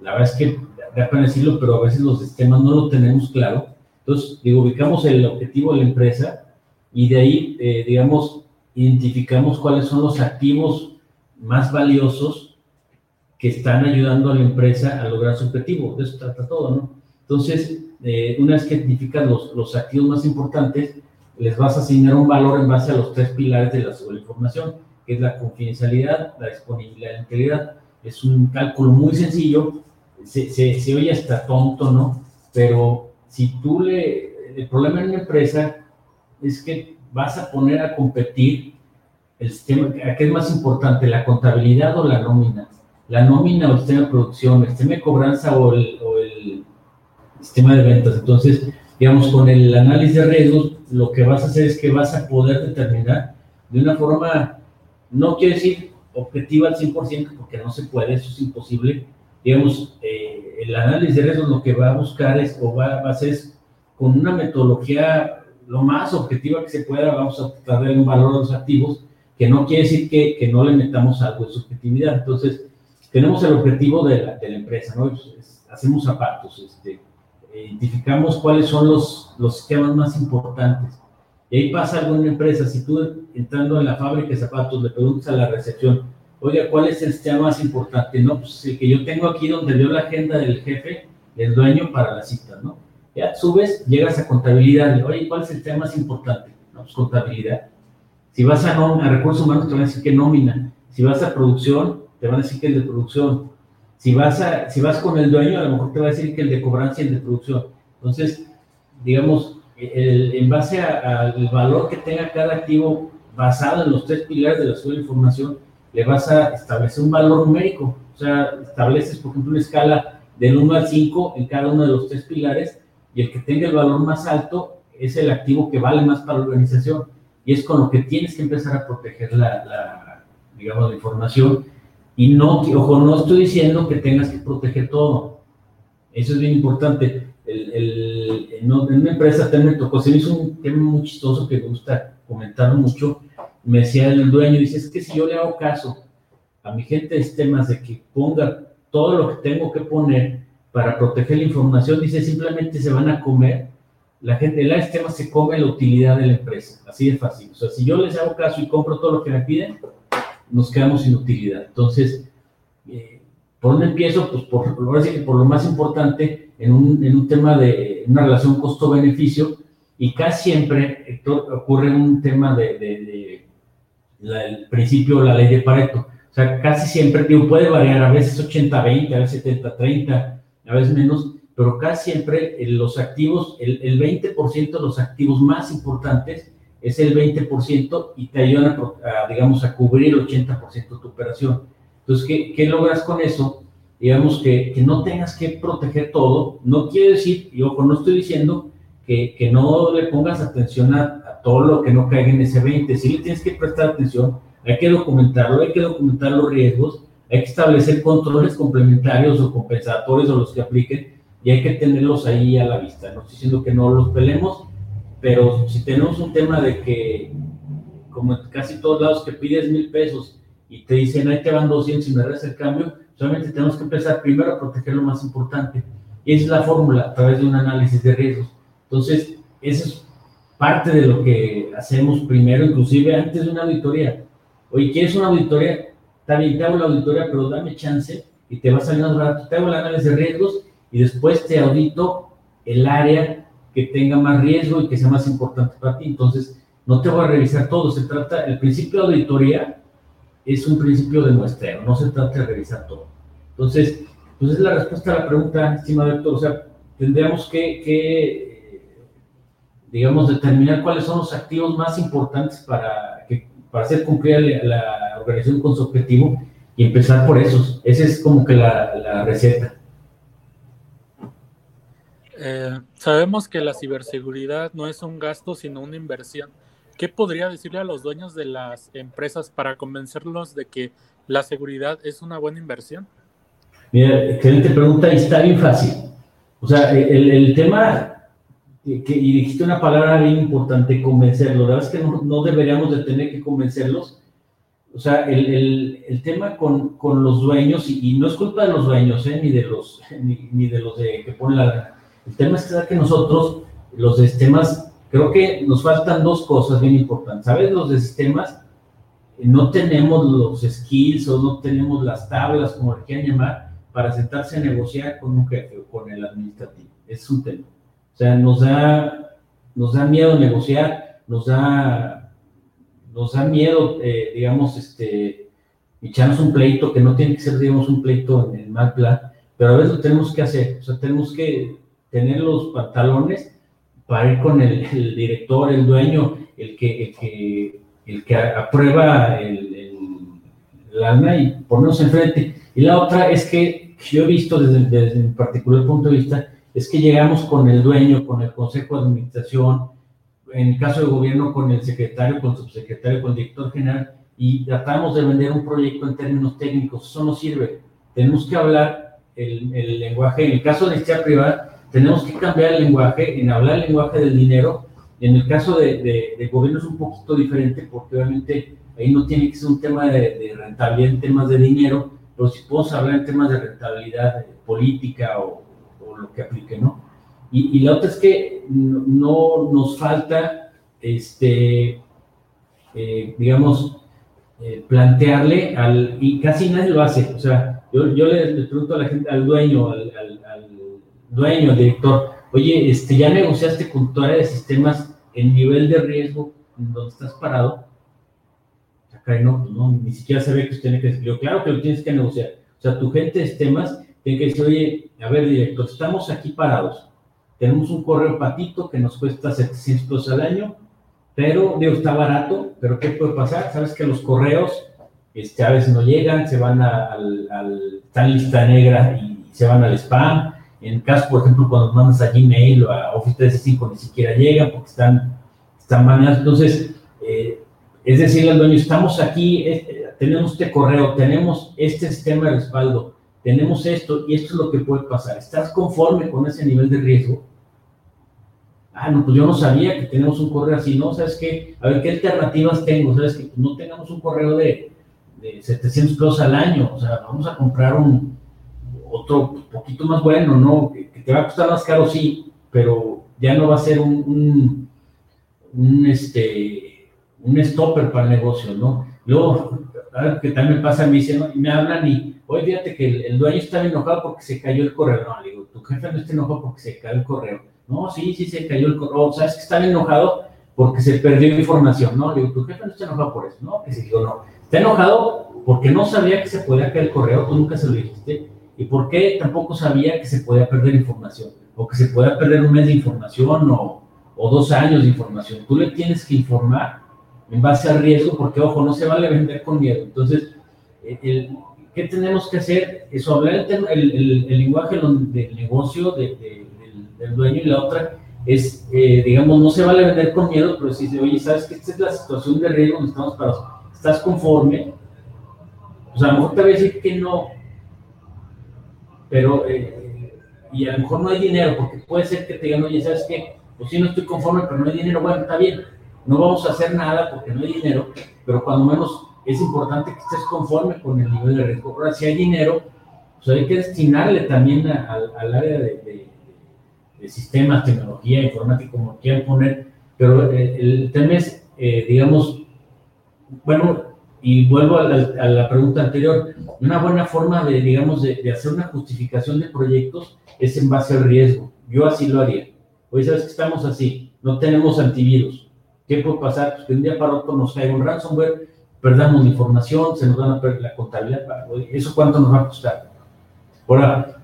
la verdad es que, da pena decirlo, pero a veces los sistemas no lo tenemos claro. Entonces, digo, ubicamos el objetivo de la empresa y de ahí, eh, digamos, identificamos cuáles son los activos más valiosos que están ayudando a la empresa a lograr su objetivo. De eso trata todo, ¿no? Entonces, eh, una vez que identificas los, los activos más importantes, les vas a asignar un valor en base a los tres pilares de la información que es la confidencialidad, la disponibilidad, la integridad. Es un cálculo muy sencillo, se, se, oye hasta tonto, ¿no? Pero si tú le... El problema en una empresa es que vas a poner a competir el sistema, ¿qué es más importante, la contabilidad o la nómina? La nómina o el sistema de producción, el sistema de cobranza o el, o el sistema de ventas. Entonces, digamos, con el análisis de riesgos, lo que vas a hacer es que vas a poder determinar de una forma no quiero decir objetiva al 100% porque no se puede, eso es imposible. Digamos, eh, el análisis de riesgos lo que va a buscar es, o va, a hacer es, con una metodología lo más objetiva que se pueda, vamos a tratar de un valor a los activos, que no quiere decir que, que no le metamos algo de subjetividad. Entonces, tenemos el objetivo de la, empresa, ¿no? hacemos zapatos, este, identificamos cuáles son los, los sistemas más importantes y ahí pasa algo empresa, si tú entrando en la fábrica de zapatos le preguntas a la recepción, oiga, ¿cuál es el sistema más importante? No, pues el que yo tengo aquí donde veo la agenda del jefe, del dueño para la cita, ¿no? Ya subes, llegas a contabilidad, oye, ¿cuál es el tema más importante? No, pues contabilidad. Si vas a, a recursos humanos, te van a decir que nómina. Si vas a producción, te van a decir que el de producción. Si vas, a, si vas con el dueño, a lo mejor te va a decir que el de cobranza y el de producción. Entonces, digamos, en base al valor que tenga cada activo basado en los tres pilares de la de información, le vas a establecer un valor numérico. O sea, estableces, por ejemplo, una escala del 1 al 5 en cada uno de los tres pilares y el que tenga el valor más alto es el activo que vale más para la organización. Y es con lo que tienes que empezar a proteger la, la digamos, la información. Y no, ojo, no estoy diciendo que tengas que proteger todo. Eso es bien importante el, en una empresa también me tocó, se me hizo un tema muy chistoso que me gusta comentar mucho. Me decía el dueño, dice, es que si yo le hago caso a mi gente de sistemas de que ponga todo lo que tengo que poner para proteger la información, dice, simplemente se van a comer. La gente de sistema se come la utilidad de la empresa, así de fácil. O sea, si yo les hago caso y compro todo lo que me piden, nos quedamos sin utilidad. Entonces, eh, ¿por dónde empiezo? Pues por, lo más importante, en un, en un tema de una relación costo-beneficio y casi siempre ocurre un tema de, de, el principio, la ley de Pareto. O sea, casi siempre, digo, puede variar, a veces 80-20, a veces 70-30, a veces menos, pero casi siempre los activos, el, el 20% de los activos más importantes es el 20% y te ayudan a, digamos, a cubrir el 80% de tu operación. Entonces, ¿qué, ¿qué, logras con eso? digamos, que, que, no tengas que proteger todo. No quiere decir, y ojo, no estoy diciendo que, que no le pongas atención a, todo lo que no caiga en ese 20. Sí le tienes que prestar atención, hay que documentarlo, hay que documentar los riesgos, hay que establecer controles complementarios o compensatorios o los que apliquen y hay que tenerlos ahí a la vista. No estoy diciendo que no los pelemos, pero si tenemos un tema de que, como en casi todos lados, que pides mil pesos y te dicen, ahí te van 200 y me das el cambio, solamente tenemos que empezar primero a proteger lo más importante. Y esa es la fórmula a través de un análisis de riesgos. Entonces, eso es parte de lo que hacemos primero, inclusive antes de una auditoría. Oye, ¿quieres una auditoría? Está bien, te hago la auditoría, pero dame chance y te va a salir más barato. Te hago el análisis de riesgos y después te audito el área tenga más riesgo y que sea más importante para ti. Entonces, no te voy a revisar todo. Se trata, el principio de auditoría es un principio de muestreo, no se trata de revisar todo. Entonces, pues es la respuesta a la pregunta, estimado doctor. O sea, tendríamos que, digamos, determinar cuáles son los activos más importantes para, para hacer cumplir la, organización con su objetivo y empezar por esos. Esa es como que la, la receta. Eh, sabemos que la ciberseguridad no es un gasto, sino una inversión. ¿Qué podría decirle a los dueños de las empresas para convencerlos de que la seguridad es una buena inversión? Mira, excelente pregunta y está bien fácil. O sea, el, tema, que, y dijiste una palabra bien importante, convencerlos. La verdad es que no, no deberíamos de tener que convencerlos. O sea, el, el, el tema con, con, los dueños, y, y, no es culpa de los dueños, ¿eh? ni de los, ni, ni de los de, que ponen la el tema es que nosotros, los de sistemas, creo que nos faltan dos cosas bien importantes. ¿Sabes? Los de sistemas no tenemos los skills o no tenemos las tablas, como le quieran llamar, para sentarse a negociar con un jefe o con el administrativo. Es un tema. O sea, nos da, nos da miedo negociar, nos da, nos da miedo, eh, digamos, este, echarnos un pleito, que no tiene que ser, digamos, un pleito en el mal plan, pero a veces lo tenemos que hacer. O sea, tenemos que tener los pantalones para ir con el, el director, el dueño, el que, el que, el que aprueba el, el, el alma y ponernos enfrente. Y la otra es que yo he visto desde, desde mi particular punto de vista, es que llegamos con el dueño, con el consejo de administración, en el caso de gobierno con el secretario, con el subsecretario, con el director general, y tratamos de vender un proyecto en términos técnicos. Eso no sirve. Tenemos que hablar el, el lenguaje, en el caso de la privada, tenemos que cambiar el lenguaje, en hablar el lenguaje del dinero. En el caso de, de, de, gobierno es un poquito diferente porque obviamente ahí no tiene que ser un tema de, rentabilidad en temas de dinero, pero si podemos hablar en temas de rentabilidad política o, lo que aplique, ¿no? Y, y, la otra es que no, no nos falta, este, eh, digamos, eh, plantearle al, y casi nadie lo hace, o sea, yo, yo le, pregunto a la gente, al dueño, al dueño, director, oye, este, ya negociaste con tu área de sistemas el nivel de riesgo en donde estás parado. Acá no, pues no, ni siquiera se ve que usted tiene que decir, claro que lo tienes que negociar. O sea, tu gente de sistemas tiene que decir, oye, a ver, director, estamos aquí parados. Tenemos un correo patito que nos cuesta 700 pesos al año, pero, digo, está barato, pero ¿qué puede pasar? Sabes que los correos este, a veces no llegan, se van al, al, están lista negra y se van al spam en caso, por ejemplo, cuando mandas a Gmail o a Office 365 ni siquiera llegan porque están, están baneados. Entonces, eh, es decirle al dueño, estamos aquí, eh, tenemos este correo, tenemos este sistema de respaldo, tenemos esto y esto es lo que puede pasar. ¿Estás conforme con ese nivel de riesgo? Ah, no, pues yo no sabía que tenemos un correo así, ¿no? ¿Sabes qué? A ver, ¿qué alternativas tengo? ¿Sabes que no tengamos un correo de, de 700 pesos al año? O sea, vamos a comprar un, otro poquito más bueno, ¿no? Que, te va a costar más caro, sí, pero ya no va a ser un, un, un este, un stopper para el negocio, ¿no? Luego, que también pasa, me dicen, y me hablan y, oye, fíjate que el, dueño está enojado porque se cayó el correo. No, le digo, tu jefe no está enojado porque se cayó el correo. No, sí, sí, se cayó el correo. ¿Sabes que está enojado porque se perdió información? No, le digo, tu jefe no está enojado por eso. No, que se digo, no. Está enojado porque no sabía que se podía caer el correo, tú nunca se lo dijiste ¿Y por qué tampoco sabía que se podía perder información? O que se podía perder un mes de información o, o dos años de información. Tú le tienes que informar en base al riesgo, porque, ojo, no se vale vender con miedo. Entonces, el, ¿qué tenemos que hacer? Eso, hablar el, el, el, lenguaje del negocio de, de, del, del, dueño y la otra es, eh, digamos, no se vale vender con miedo, pero si dice, oye, ¿sabes que esta es la situación de riesgo donde estamos parados? ¿Estás conforme? Pues a lo mejor te voy a decir que no, pero, eh, y a lo mejor no hay dinero, porque puede ser que te digan, oye, ¿sabes qué? Pues sí, no estoy conforme, pero no hay dinero, bueno, está bien, no vamos a hacer nada porque no hay dinero, pero cuando menos es importante que estés conforme con el nivel de riesgo. Ahora, si hay dinero, pues hay que destinarle también al área de, sistemas, tecnología, informática, como quieran poner, pero eh, el tema es, eh, digamos, bueno, y vuelvo a la, pregunta anterior, una buena forma de, digamos, de, hacer una justificación de proyectos es en base al riesgo. Yo así lo haría. Hoy sabes que estamos así, no tenemos antivirus. ¿Qué puede pasar? Pues que un día para otro nos caiga un ransomware, perdamos la información, se nos van a perder la contabilidad. ¿Eso cuánto nos va a costar? Ahora,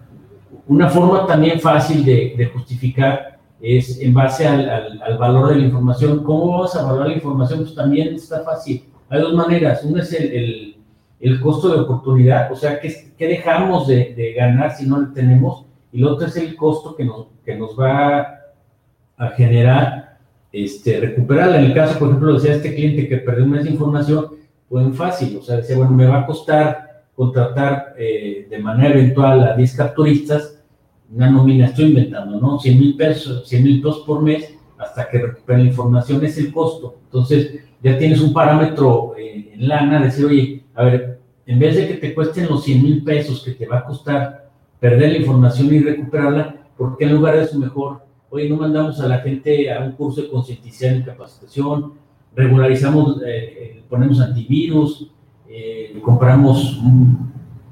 una forma también fácil de, justificar es en base al, al, valor de la información. ¿Cómo vas a valorar la información? Pues también está fácil hay dos maneras. Una es el, el, costo de oportunidad, o sea, ¿qué, qué dejamos de, de, ganar si no lo tenemos? Y lo otro es el costo que nos, que nos va a generar este, recuperarla. En el caso, por ejemplo, decía este cliente que perdió una información, pues fácil, o sea, decía, bueno, me va a costar contratar eh, de manera eventual a 10 capturistas, una nómina, estoy inventando, ¿no? 100 mil pesos, 100 mil pesos por mes, hasta que recupere la información, es el costo. Entonces, ya tienes un parámetro eh, en lana, decir, oye, a ver, en vez de que te cuesten los 100 mil pesos que te va a costar perder la información y recuperarla, ¿por qué en lugar de eso mejor, oye, no mandamos a la gente a un curso de concientización y capacitación, regularizamos, eh, eh, ponemos antivirus, compramos,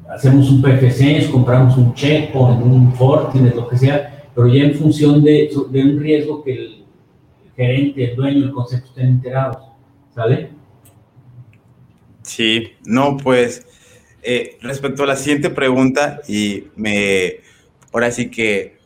hacemos un PFC, compramos un checkpoint, un Fortinet, lo que sea, pero ya en función de, de un riesgo que el gerente, el dueño, el concepto estén enterados. ¿Sale? Sí, no, pues eh, respecto a la siguiente pregunta, y me, ahora sí que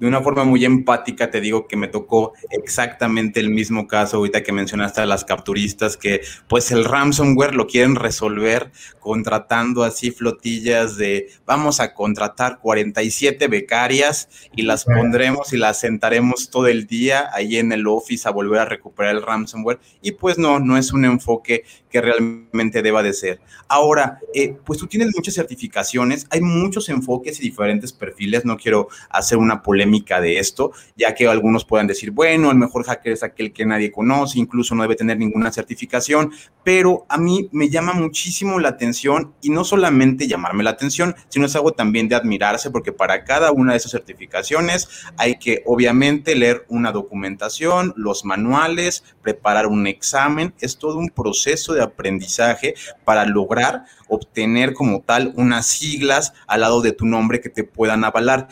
de una forma muy empática te digo que me tocó exactamente el mismo caso ahorita que mencionaste a las capturistas, que pues el ransomware lo quieren resolver contratando así flotillas de vamos a contratar 47 becarias y las pondremos y las sentaremos todo el día ahí en el office a volver a recuperar el ransomware y pues no, no es un enfoque que realmente deba de ser. Ahora, eh, pues tú tienes muchas certificaciones, hay muchos enfoques y diferentes perfiles, no quiero hacer una polémica de esto, ya que algunos puedan decir, bueno, el mejor hacker es aquel que nadie conoce, incluso no debe tener ninguna certificación, pero a mí me llama muchísimo la atención y no solamente llamarme la atención, sino es algo también de admirarse, porque para cada una de esas certificaciones hay que obviamente leer una documentación, los manuales, preparar un examen, es todo un proceso de aprendizaje para lograr obtener como tal unas siglas al lado de tu nombre que te puedan avalar.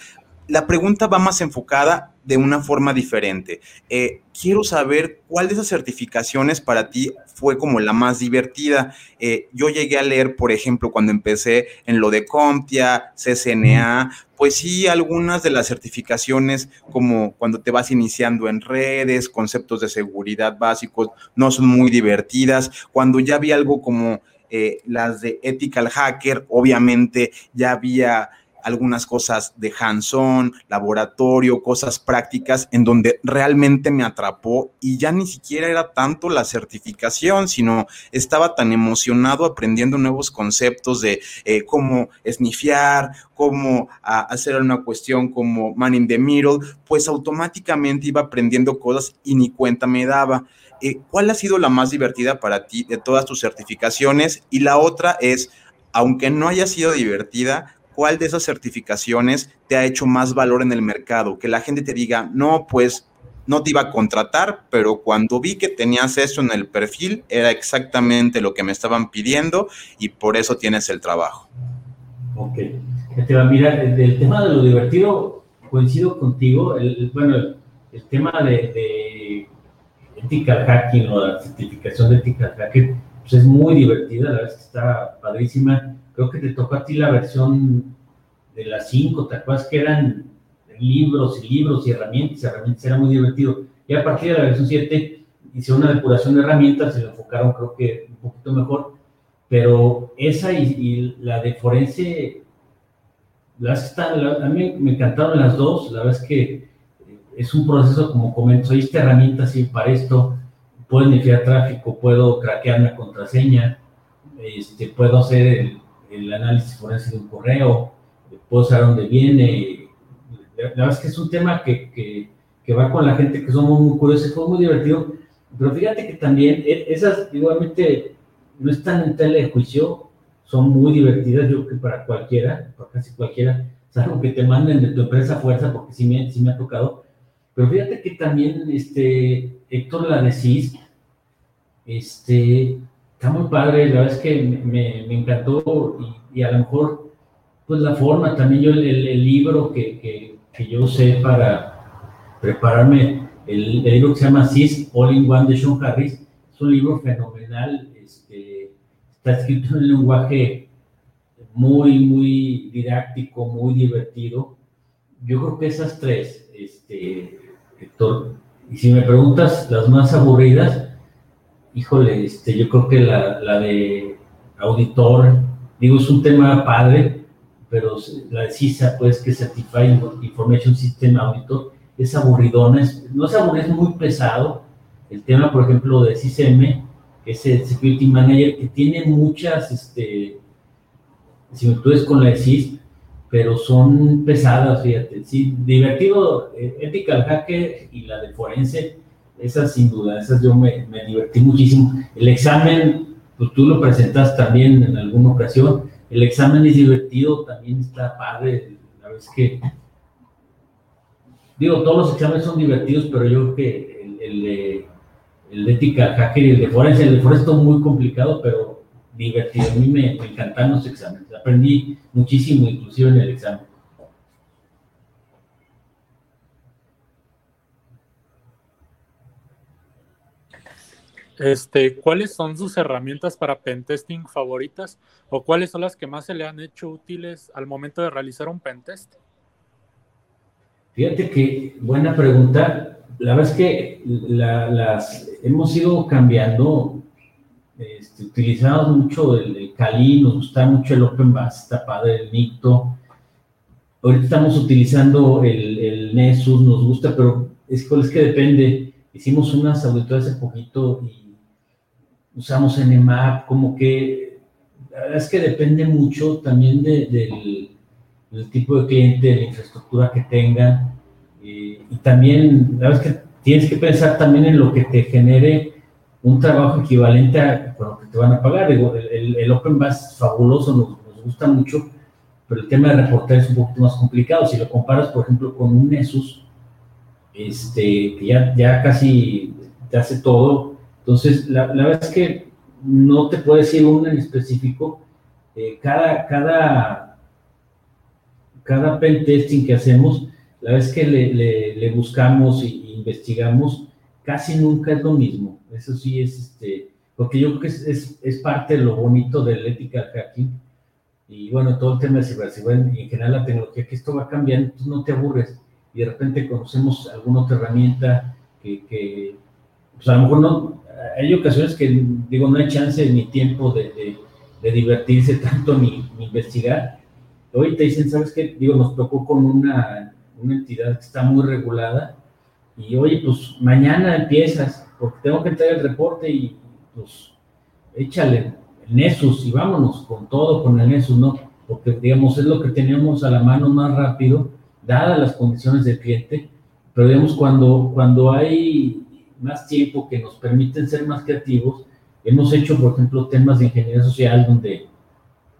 La pregunta va más enfocada de una forma diferente. Eh, quiero saber cuál de esas certificaciones para ti fue como la más divertida. Eh, yo llegué a leer, por ejemplo, cuando empecé en lo de CompTIA, CCNA, pues sí, algunas de las certificaciones, como cuando te vas iniciando en redes, conceptos de seguridad básicos, no son muy divertidas. Cuando ya vi algo como eh, las de Ethical Hacker, obviamente ya había algunas cosas de hands-on, laboratorio, cosas prácticas en donde realmente me atrapó y ya ni siquiera era tanto la certificación, sino estaba tan emocionado aprendiendo nuevos conceptos de eh, cómo esnifiar, cómo hacer una cuestión como man in the middle, pues automáticamente iba aprendiendo cosas y ni cuenta me daba. Eh, ¿Cuál ha sido la más divertida para ti de todas tus certificaciones? Y la otra es, aunque no haya sido divertida, ¿cuál de esas certificaciones te ha hecho más valor en el mercado? Que la gente te diga, no, pues no te iba a contratar, pero cuando vi que tenías eso en el perfil, era exactamente lo que me estaban pidiendo y por eso tienes el trabajo. Ok. Mira, del tema de lo divertido, coincido contigo. El, bueno, el, tema de, de hacking o la certificación de ethical hacking pues es muy divertida, la verdad es que está padrísima creo que te tocó a ti la versión de las 5, ¿te acuerdas que eran libros y libros y herramientas? Herramientas era muy divertido. Y a partir de la versión 7 hicieron una depuración de herramientas, se lo enfocaron creo que un poquito mejor, pero esa y, la de forense, las a mí me encantaron las dos, la verdad es que es un proceso como comento, esta herramienta para esto, puedo iniciar tráfico, puedo craquear una contraseña, este, puedo hacer el, el análisis forense de un correo, puedo saber dónde viene. La, verdad es que es un tema que, que, que, va con la gente que somos muy curiosos, fue muy divertido, pero fíjate que también e, esas igualmente no están en tela de juicio, son muy divertidas, yo creo que para cualquiera, para casi cualquiera, salvo que te manden de tu empresa fuerza, porque sí me, sí me ha tocado. Pero fíjate que también, este, Héctor, la de este, está muy padre, la verdad es que me, me encantó y, a lo mejor, pues la forma, también yo el, libro que, que, que, yo usé para prepararme, el, libro que se llama CIS, All in One de Sean Harris, es un libro fenomenal, este, está escrito en un lenguaje muy, muy didáctico, muy divertido. Yo creo que esas tres, este, Héctor, y si me preguntas las más aburridas, híjole, este, yo creo que la, de auditor, digo, es un tema padre, pero la de CISA, pues, que Certified Information System Auditor, es aburridona, no es aburrido, es muy pesado. El tema, por ejemplo, de CISM, que es el Security Manager, que tiene muchas este, similitudes con la de CIS, pero son pesadas, fíjate. Sí, divertido, eh, Ethical Hacker y la de Forense, esas sin duda, esas yo me, me divertí muchísimo. El examen, pues tú lo presentas también en alguna ocasión, el examen es divertido, también está padre, la vez que... Digo, todos los exámenes son divertidos, pero yo creo que el, el de, el ética hacker y el de forense, el de forense es muy complicado, pero divertido. A mí me, me encantan los exámenes, aprendí muchísimo, inclusive en el examen. Este, ¿cuáles son sus herramientas para pentesting favoritas o cuáles son las que más se le han hecho útiles al momento de realizar un pentest? Fíjate que buena pregunta. La verdad es que las hemos ido cambiando. Este, utilizamos mucho el, Kali, nos gusta mucho el OpenBAS, está padre, el Nicto. Ahorita estamos utilizando el, el Nessus, nos gusta, pero es, es que depende. Hicimos unas auditorías hace poquito y usamos NMAP, como que la verdad es que depende mucho también del, tipo de cliente, de la infraestructura que tengan. Eh, y también, la verdad es que tienes que pensar también en lo que te genere un trabajo equivalente a lo que te van a pagar. el, el, Open es fabuloso, nos, gusta mucho, pero el tema de reportar es un poquito más complicado. Si lo comparas, por ejemplo, con un Nessus, este, que ya, ya casi te hace todo, entonces, la, verdad es que no te puedo decir uno en específico. Eh, cada, cada, cada pen testing que hacemos, la vez que le, buscamos e investigamos, casi nunca es lo mismo. Eso sí es, este, porque yo creo que es, es, parte de lo bonito del ethical hacking. Y bueno, todo el tema de ciberseguridad y en general la tecnología, que esto va cambiando, entonces no te aburres. Y de repente conocemos alguna otra herramienta que, que pues a lo mejor no, hay ocasiones que, digo, no hay chance ni tiempo de, de, divertirse tanto ni, investigar. Hoy te dicen, ¿sabes qué? Digo, nos tocó con una, una entidad que está muy regulada y oye, pues mañana empiezas, porque tengo que entregar el reporte y pues échale el Nessus y vámonos con todo, con el Nessus, ¿no? Porque, digamos, es lo que tenemos a la mano más rápido, dadas las condiciones del cliente, pero digamos, cuando, cuando hay más tiempo, que nos permiten ser más creativos. Hemos hecho, por ejemplo, temas de ingeniería social donde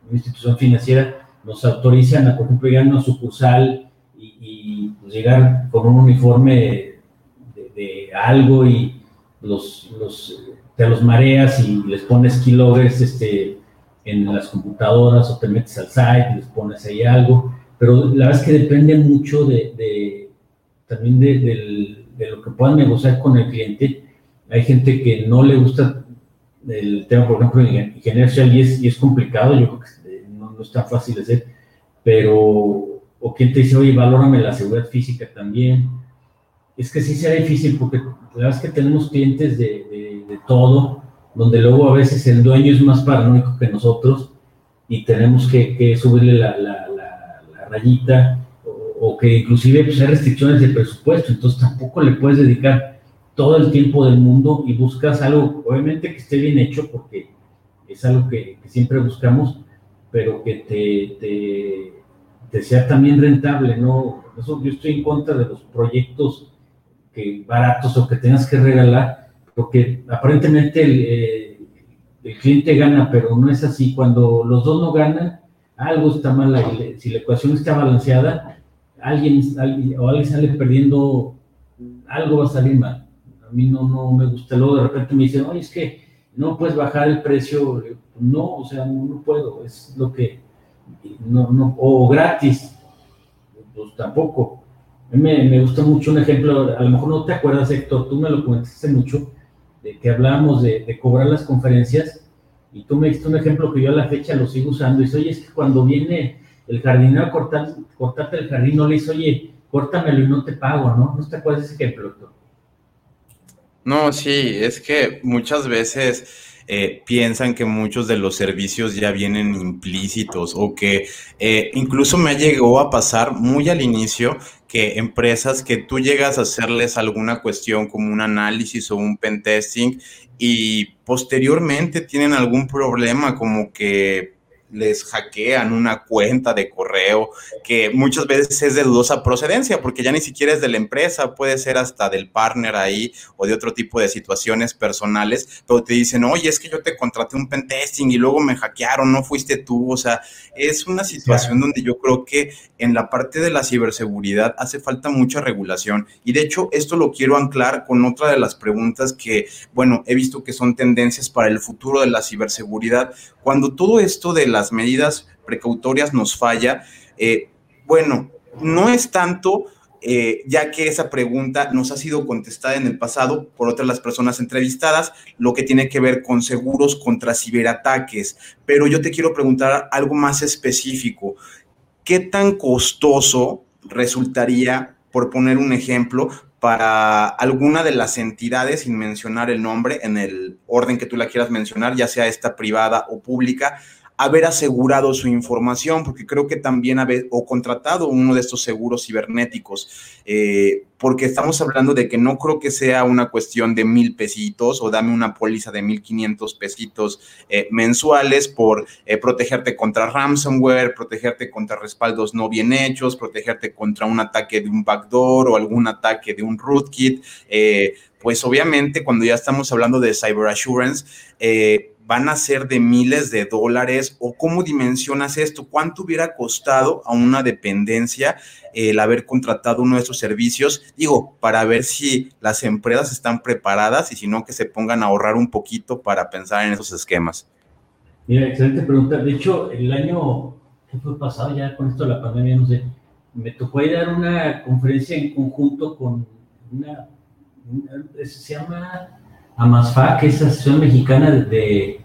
una institución financiera nos autorizan a, por ejemplo, llegar a una sucursal y, pues, llegar con un uniforme de, algo y los, los, te los mareas y les pones keyloggers este, en las computadoras o te metes al site y les pones ahí algo. Pero la verdad es que depende mucho de, también del de lo que puedan negociar con el cliente. Hay gente que no le gusta el tema, por ejemplo, en ingeniería y es, y es complicado, yo creo que eh, no, no, es tan fácil de hacer, pero, o quien te dice, oye, valórame la seguridad física también. Es que sí será difícil porque la verdad es que tenemos clientes de, de, todo, donde luego a veces el dueño es más paranoico que nosotros y tenemos que, que subirle la, la, la, la rayita o que inclusive pues, hay restricciones de presupuesto, entonces tampoco le puedes dedicar todo el tiempo del mundo y buscas algo, obviamente que esté bien hecho, porque es algo que, siempre buscamos, pero que te, te, sea también rentable, ¿no? Eso, yo estoy en contra de los proyectos que baratos o que tengas que regalar, porque aparentemente el, eh, el cliente gana, pero no es así. Cuando los dos no ganan, algo está mal. Si la ecuación está balanceada, alguien, o alguien sale perdiendo, algo va a salir mal. A mí no, no me gusta. Luego de repente me dicen, oye, es que no puedes bajar el precio. No, o sea, no, puedo. Es lo que, no, no, o gratis, pues tampoco. A mí me, gusta mucho un ejemplo, a lo mejor no te acuerdas, Héctor, tú me lo comentaste mucho, de que hablábamos de, de cobrar las conferencias y tú me diste un ejemplo que yo a la fecha lo sigo usando. Y dice, oye, es que cuando viene el jardinero cortar, cortarte el jardín, no le dice, oye, córtamelo y no te pago, ¿no? ¿No te acuerdas ese ejemplo? No, sí, es que muchas veces eh, piensan que muchos de los servicios ya vienen implícitos o que eh, incluso me llegó a pasar muy al inicio que empresas que tú llegas a hacerles alguna cuestión como un análisis o un pentesting y posteriormente tienen algún problema como que les hackean una cuenta de correo que muchas veces es de dudosa procedencia porque ya ni siquiera es de la empresa, puede ser hasta del partner ahí o de otro tipo de situaciones personales, pero te dicen, oye, es que yo te contraté un pentesting y luego me hackearon, no fuiste tú, o sea, es una situación donde yo creo que en la parte de la ciberseguridad hace falta mucha regulación y de hecho esto lo quiero anclar con otra de las preguntas que, bueno, he visto que son tendencias para el futuro de la ciberseguridad. Cuando todo esto de las medidas precautorias nos falla, eh, bueno, no es tanto, eh, ya que esa pregunta nos ha sido contestada en el pasado por otras las personas entrevistadas, lo que tiene que ver con seguros contra ciberataques. Pero yo te quiero preguntar algo más específico. ¿Qué tan costoso resultaría, por poner un ejemplo, para alguna de las entidades, sin mencionar el nombre, en el orden que tú la quieras mencionar, ya sea esta privada o pública, haber asegurado su información, porque creo que también haber o contratado uno de estos seguros cibernéticos, eh, porque estamos hablando de que no creo que sea una cuestión de mil pesitos o dame una póliza de mil quinientos pesitos eh, mensuales por eh, protegerte contra ransomware, protegerte contra respaldos no bien hechos, protegerte contra un ataque de un backdoor o algún ataque de un rootkit. pues obviamente cuando ya estamos hablando de cyber assurance, van a ser de miles de dólares o cómo dimensionas esto? ¿Cuánto hubiera costado a una dependencia el haber contratado uno de estos servicios? Digo, para ver si las empresas están preparadas y si no, que se pongan a ahorrar un poquito para pensar en esos esquemas. Mira, excelente pregunta. De hecho, el año que fue pasado, ya con esto de la pandemia, no sé, me tocó ir dar una conferencia en conjunto con una, se llama AMASFA, que es Asociación Mexicana de,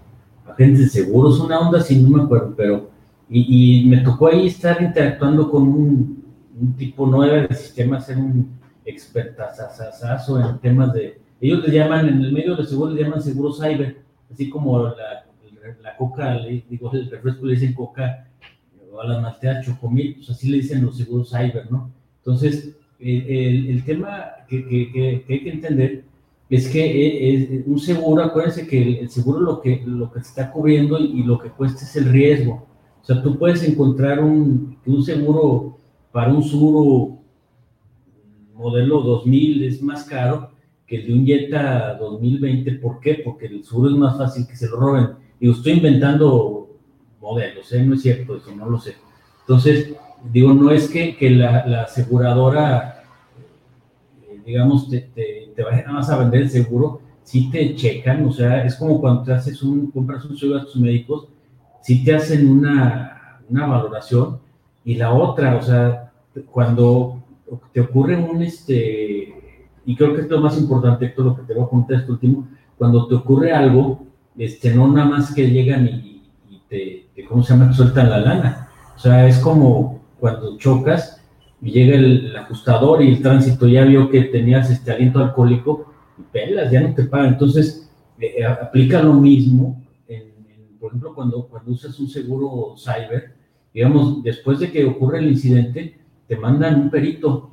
Agentes de Seguros, una onda así, no me acuerdo, pero, y, me tocó ahí estar interactuando con un, tipo nuevo de sistemas, ser un expertazazazo en temas de, ellos le llaman, en el medio de seguros le llaman seguro cyber, así como la, la coca, digo, el refresco le dicen coca, o a las malteadas chocomil, pues así le dicen los seguros cyber, ¿no? Entonces, el, el, tema que, que, que, hay que entender es que es un seguro, acuérdense que el seguro lo que, lo que está cubriendo y, lo que cuesta es el riesgo. O sea, tú puedes encontrar un, un seguro para un seguro modelo 2000 es más caro que el de un Jetta 2020. ¿Por qué? Porque el seguro es más fácil que se lo roben. Digo, estoy inventando modelos, ¿eh? no es cierto eso, no lo sé. Entonces, digo, no es que, que la, aseguradora digamos, te, te, te vayan nada más a vender el seguro, si te checan, o sea, es como cuando te haces un, compras un seguro a tus médicos, si te hacen una, una valoración y la otra, o sea, cuando te ocurre un, este, y creo que es lo más importante, esto lo que te voy a contar este último, cuando te ocurre algo, este, no nada más que llegan y, y te, ¿cómo se llama?, te sueltan la lana. O sea, es como cuando chocas y llega el, ajustador y el tránsito ya vio que tenías este aliento alcohólico y pelas, ya no te pagan. Entonces, eh, eh, aplica lo mismo, por ejemplo, cuando, cuando usas un seguro cyber, digamos, después de que ocurre el incidente, te mandan un perito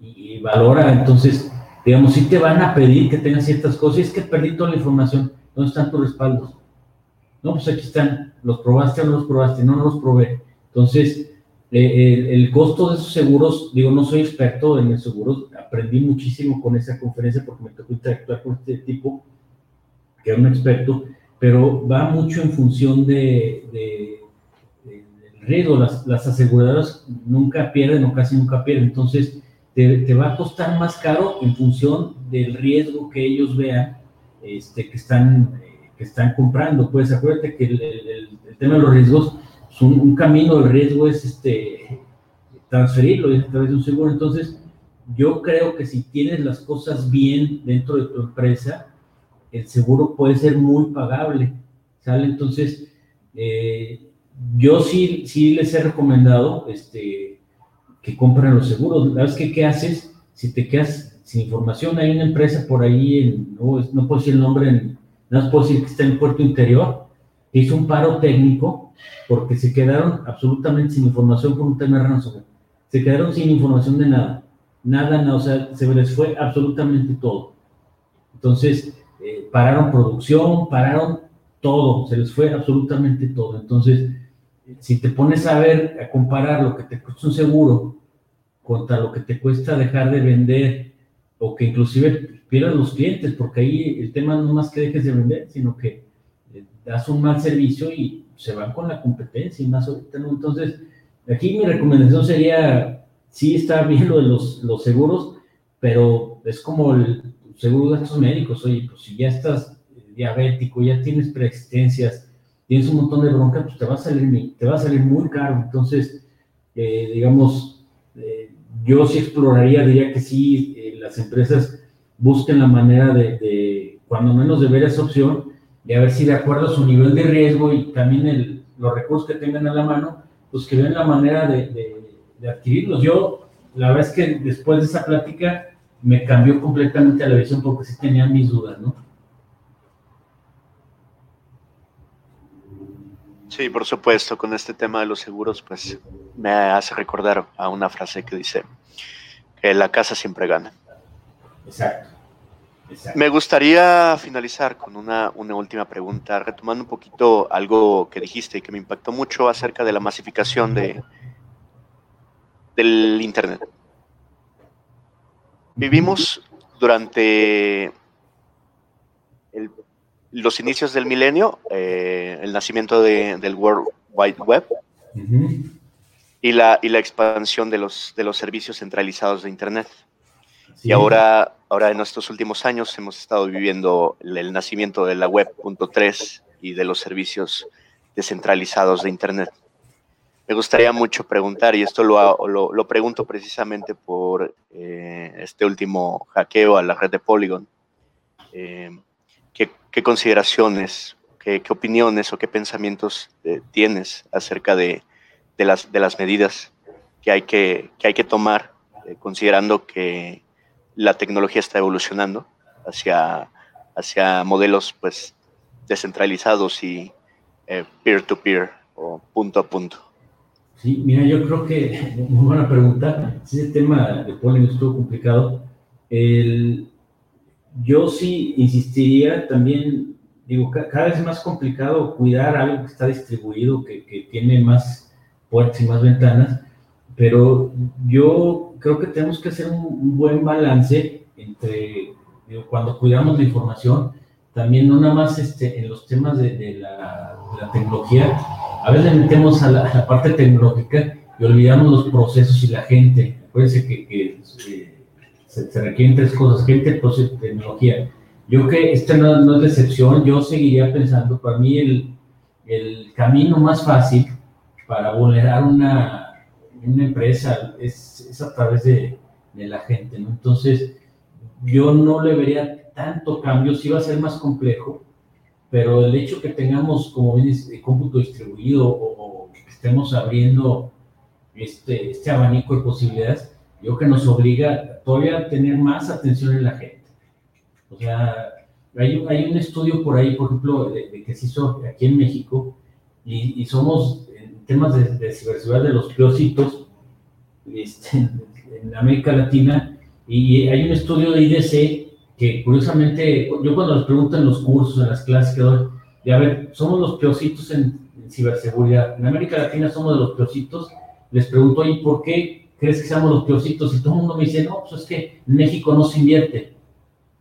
y, valora, entonces, digamos, si te van a pedir que tengas ciertas cosas, es que perdí toda la información, ¿dónde están tus respaldos? No, pues aquí están, ¿los probaste o no los probaste? No, no los probé. Entonces, eh, el, costo de esos seguros, digo, no soy experto en el seguros, aprendí muchísimo con esa conferencia porque me tocó interactuar con este tipo, que era un experto, pero va mucho en función de, de, del riesgo. Las, las, aseguradoras nunca pierden o casi nunca pierden, entonces te, te, va a costar más caro en función del riesgo que ellos vean este, que, están, que están comprando. Pues acuérdate que el, el, el tema de los riesgos, un, camino del riesgo es este, transferirlo a través de un seguro. Entonces, yo creo que si tienes las cosas bien dentro de tu empresa, el seguro puede ser muy pagable, ¿sale? Entonces, eh, yo sí, sí les he recomendado este, que compren los seguros. ¿Sabes qué, qué haces? Si te quedas sin información, hay una empresa por ahí, en, no, no puedo decir el nombre, en, no puedo decir que está en puerto interior, hizo un paro técnico porque se quedaron absolutamente sin información por un tema de ransomware. Se quedaron sin información de nada. Nada, nada, o sea, se les fue absolutamente todo. Entonces, eh, pararon producción, pararon todo, se les fue absolutamente todo. Entonces, si te pones a ver, a comparar lo que te cuesta un seguro contra lo que te cuesta dejar de vender o que inclusive pierdas los clientes, porque ahí el tema no más que dejes de vender, sino que das un mal servicio y se van con la competencia y más ahorita, ¿no? Entonces, aquí mi recomendación sería, sí está bien lo de los, los seguros, pero es como el seguro de gastos médicos, oye, pues si ya estás diabético, ya tienes preexistencias, tienes un montón de bronca, pues te va a salir, te va a salir muy caro. Entonces, eh, digamos, eh, yo sí exploraría, diría que sí, eh, las empresas busquen la manera de, cuando menos de ver esa opción, a ver si de acuerdo a su nivel de riesgo y también el, los recursos que tengan a la mano, pues que vean la manera de, de, de adquirirlos. Yo, la verdad es que después de esa plática, me cambió completamente la visión porque sí tenía mis dudas, ¿no? Sí, por supuesto, con este tema de los seguros, pues me hace recordar a una frase que dice que la casa siempre gana. Exacto. Me gustaría finalizar con una, una, última pregunta, retomando un poquito algo que dijiste y que me impactó mucho acerca de la masificación de, del Internet. Vivimos durante el, los inicios del milenio, eh, el nacimiento de, del World Wide Web uh -huh. y, la, y la expansión de los, de los servicios centralizados de Internet. Sí. Y ahora, ahora en estos últimos años hemos estado viviendo el, nacimiento de la web.3 y de los servicios descentralizados de Internet. Me gustaría mucho preguntar, y esto lo, lo, pregunto precisamente por eh, este último hackeo a la red de Polygon. Eh, ¿qué, ¿qué, consideraciones, qué, opiniones o qué pensamientos eh, tienes acerca de, de, las, de las medidas que hay que, que, hay que tomar, considerando que la tecnología está evolucionando hacia, hacia modelos pues, descentralizados y eh, peer-to-peer -peer, o punto a punto? Sí, mira, yo creo que, [LAUGHS] muy buena pregunta, ese tema de Polygon estuvo complicado. El, yo sí insistiría también, digo, cada vez es más complicado cuidar algo que está distribuido, que, que tiene más puertas y más ventanas, pero yo creo que tenemos que hacer un, un buen balance entre, digo, cuando cuidamos la información, también no nada más este, en los temas de, de, la, de la tecnología, a veces metemos a la, a la, parte tecnológica y olvidamos los procesos y la gente. Acuérdense que, que eh, se, se, requieren tres cosas, gente, proceso, tecnología. Yo que esta no, no, es excepción, yo seguiría pensando, para mí el, el camino más fácil para vulnerar una, una empresa es, es, a través de, de la gente, ¿no? Entonces, yo no le vería tanto cambio, sí va a ser más complejo, pero el hecho que tengamos, como este cómputo distribuido o, o, que estemos abriendo este, este abanico de posibilidades, yo creo que nos obliga todavía a tener más atención en la gente. O sea, hay, hay un estudio por ahí, por ejemplo, de, de que se hizo aquí en México, y, y somos en temas de, ciberseguridad de los peorcitos este, en América Latina, y hay un estudio de IDC que curiosamente, yo cuando les pregunto en los cursos, en las clases que doy, de a ver, somos los peorcitos en, ciberseguridad. En América Latina somos de los peorcitos. Les pregunto, ¿y por qué crees que seamos los peorcitos? Y todo el mundo me dice, no, pues es que México no se invierte.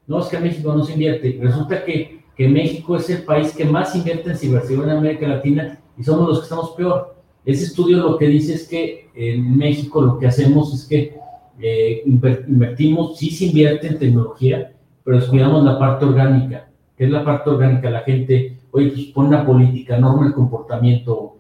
No, es que México no se invierte. Resulta que que México es el país que más invierte en ciberseguridad en América Latina y somos los que estamos peor. Ese estudio lo que dice es que en México lo que hacemos es que eh, invertimos, sí se invierte en tecnología, pero descuidamos la parte orgánica. ¿Qué es la parte orgánica? La gente, oye, pues pon una política, norma el comportamiento,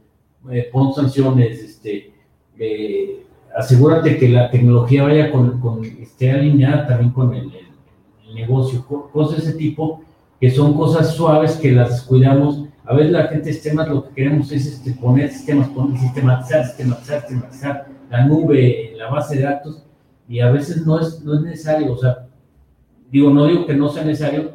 eh, pon sanciones, este, eh, asegúrate que la tecnología vaya con, esté alineada también con el, el, negocio, cosas de ese tipo, que son cosas suaves que las cuidamos. A veces la gente sistemas lo que queremos es este, poner sistemas, poner, sistematizar, sistematizar, sistematizar la nube, la base de datos, y a veces no es, no es necesario, o sea, digo, no digo que no sea necesario,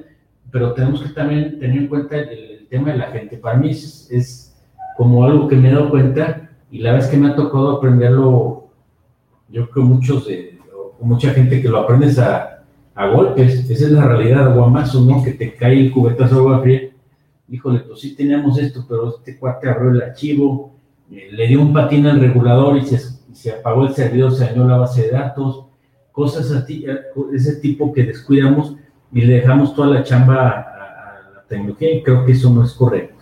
pero tenemos que también tener en cuenta el, tema de la gente. Para mí es, es, como algo que me he dado cuenta y la vez que me ha tocado aprenderlo, yo creo muchos de, mucha gente que lo aprendes a, a golpes, esa es la realidad, guamazo, ¿no? Que te cae el cubetazo de agua fría. Híjole, pues sí teníamos esto, pero este cuate abrió el archivo, eh, le dio un patín al regulador y se, se apagó el servidor, se dañó la base de datos, cosas así, eh, ese tipo que descuidamos y le dejamos toda la chamba a, la tecnología y creo que eso no es correcto.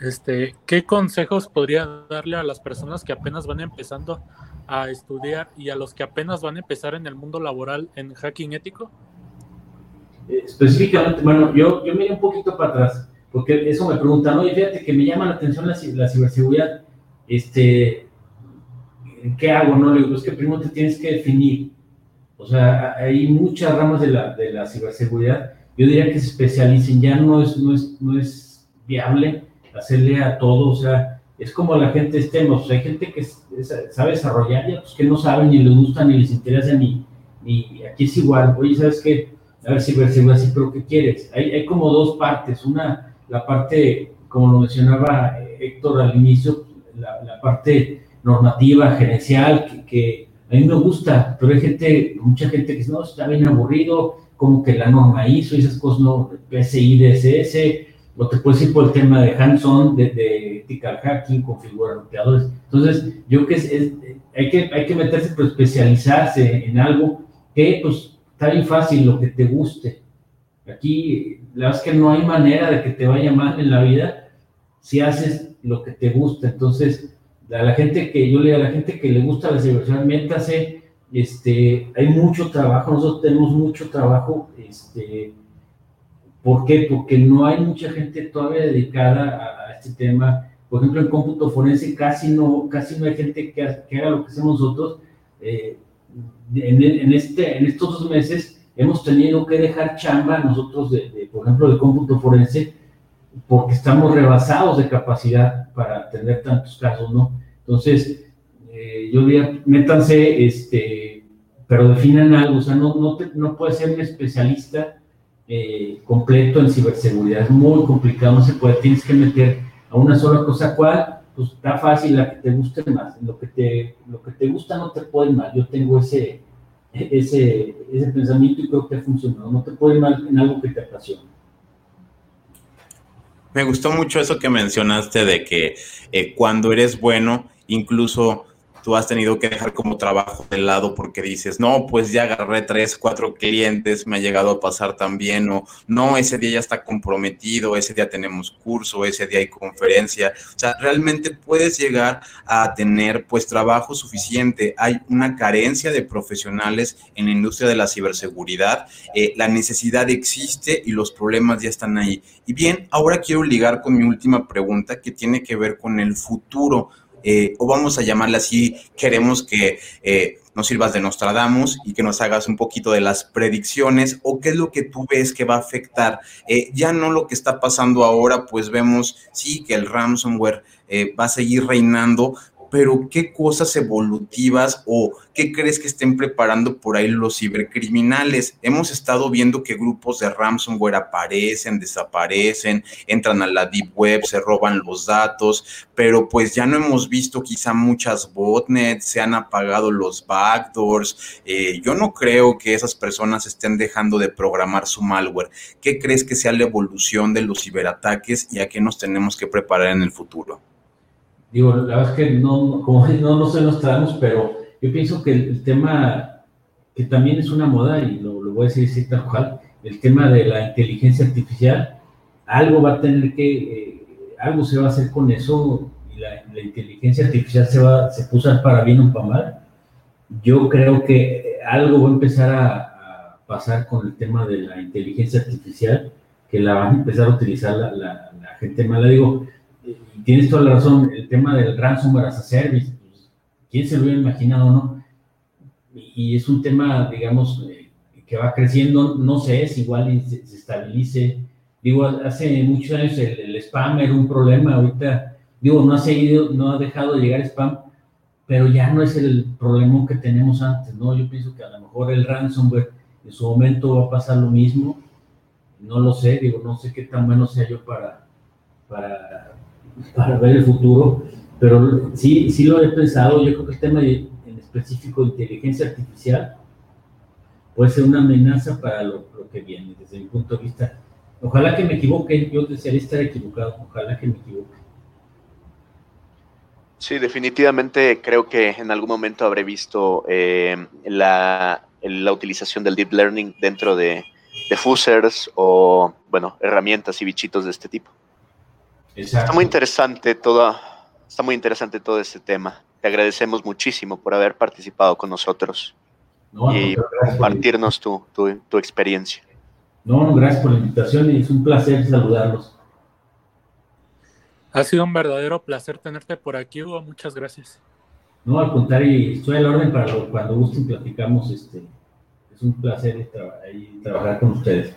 Este, ¿qué consejos podría darle a las personas que apenas van empezando a estudiar y a los que apenas van a empezar en el mundo laboral en hacking ético? Eh, específicamente, bueno, yo, yo miré un poquito para atrás, porque eso me preguntan, oye, fíjate que me llama la atención la, la ciberseguridad, este, ¿qué hago? No, le digo, es que primero te tienes que definir. O sea, hay muchas ramas de la, de la ciberseguridad. Yo diría que se especialicen, ya no es, no es, no es viable hacerle a todo, o sea, es como la gente estemos, hay gente que sabe desarrollar y otros que no saben ni les gusta ni les interesa ni, ni aquí es igual, oye, ¿sabes qué? A ver, ciberseguridad, sí, pero ¿qué quieres? Hay, hay como dos partes, una, la parte, como lo mencionaba Héctor al inicio, la, la parte normativa, gerencial, que, que, a mí me gusta, pero hay gente, mucha gente que dice, no, está bien aburrido, como que la norma hizo y esas cosas, no, PSI, DSS, o te puedes ir por el tema de hands-on, de, de ethical hacking, configurar roteadores. Entonces, yo creo que es, hay, que hay que meterse, pero especializarse en algo que, pues, está bien fácil, lo que te guste. Aquí, la verdad es que no hay manera de que te vaya mal en la vida si haces lo que te gusta. Entonces, a la gente que yo le a la gente que le gusta la ciberseguridad, métase, este, hay mucho trabajo, nosotros tenemos mucho trabajo, este, ¿por qué? Porque no hay mucha gente todavía dedicada a, este tema. Por ejemplo, en cómputo forense casi no, casi no hay gente que, haga lo que hacemos nosotros. Eh, en, este, en estos dos meses hemos tenido que dejar chamba nosotros, de, por ejemplo, de cómputo forense, porque estamos rebasados de capacidad para atender tantos casos, ¿no? Entonces, eh, yo diría, métanse, este, pero definan algo, o sea, no, no, no puedes ser un especialista eh, completo en ciberseguridad, es muy complicado, no se puede, tienes que meter a una sola cosa, ¿cuál? Pues está fácil, la que te guste más, lo que te, lo que te gusta no te puede mal, yo tengo ese, ese, ese pensamiento y creo que ha funcionado, no te puede mal en algo que te apasiona. Me gustó mucho eso que mencionaste de que eh, cuando eres bueno, incluso tú has tenido que dejar como trabajo de lado porque dices, no, pues ya agarré tres, cuatro clientes, me ha llegado a pasar también, o no, ese día ya está comprometido, ese día tenemos curso, ese día hay conferencia. O sea, realmente puedes llegar a tener pues trabajo suficiente. Hay una carencia de profesionales en la industria de la ciberseguridad, eh, la necesidad existe y los problemas ya están ahí. Y bien, ahora quiero ligar con mi última pregunta que tiene que ver con el futuro eh, o vamos a llamarle así, queremos que eh, nos sirvas de Nostradamus y que nos hagas un poquito de las predicciones o qué es lo que tú ves que va a afectar. Eh, ya no lo que está pasando ahora, pues vemos, sí, que el ransomware va a seguir reinando, pero ¿qué cosas evolutivas o qué crees que estén preparando por ahí los cibercriminales? Hemos estado viendo que grupos de ransomware aparecen, desaparecen, entran a la deep web, se roban los datos, pero pues ya no hemos visto quizá muchas botnets, se han apagado los backdoors. Eh, yo no creo que esas personas estén dejando de programar su malware. ¿Qué crees que sea la evolución de los ciberataques y a qué nos tenemos que preparar en el futuro? Digo, la verdad es que no, como [LAUGHS] no, no se nos traemos, pero yo pienso que el, tema que también es una moda, y lo, voy a decir así tal cual, el tema de la inteligencia artificial, algo va a tener que, eh, algo se va a hacer con eso y la, inteligencia artificial se, va, se puso para bien o para mal. Yo creo que algo va a empezar a, pasar con el tema de la inteligencia artificial, que la van a empezar a utilizar la, la, la gente mala. Digo, tienes toda la razón, el tema del ransomware as a service, pues, ¿quién se lo hubiera imaginado, no? Y, es un tema, digamos, eh, que va creciendo, no sé, es igual se, se estabilice. Digo, hace muchos años el, spam era un problema, ahorita, digo, no ha seguido, no ha dejado de llegar spam, pero ya no es el problema que tenemos antes, ¿no? Yo pienso que a lo mejor el ransomware en su momento va a pasar lo mismo, no lo sé, digo, no sé qué tan bueno sea yo para, para para ver el futuro, pero sí, sí lo he pensado, yo creo que el tema en específico de inteligencia artificial puede ser una amenaza para lo, que viene, desde mi punto de vista. Ojalá que me equivoque, yo desearía estar equivocado, ojalá que me equivoque. Sí, definitivamente creo que en algún momento habré visto eh, la, la, utilización del deep learning dentro de, de fusers o, bueno, herramientas y bichitos de este tipo. Está muy interesante toda, está muy interesante todo este tema. Te agradecemos muchísimo por haber participado con nosotros y compartirnos tu, tu, experiencia. No, gracias por la invitación y es un placer saludarlos. Ha sido un verdadero placer tenerte por aquí, Hugo. Muchas gracias. No, al contrario, estoy al orden para cuando gusten platicamos. Este, es un placer trabajar con ustedes.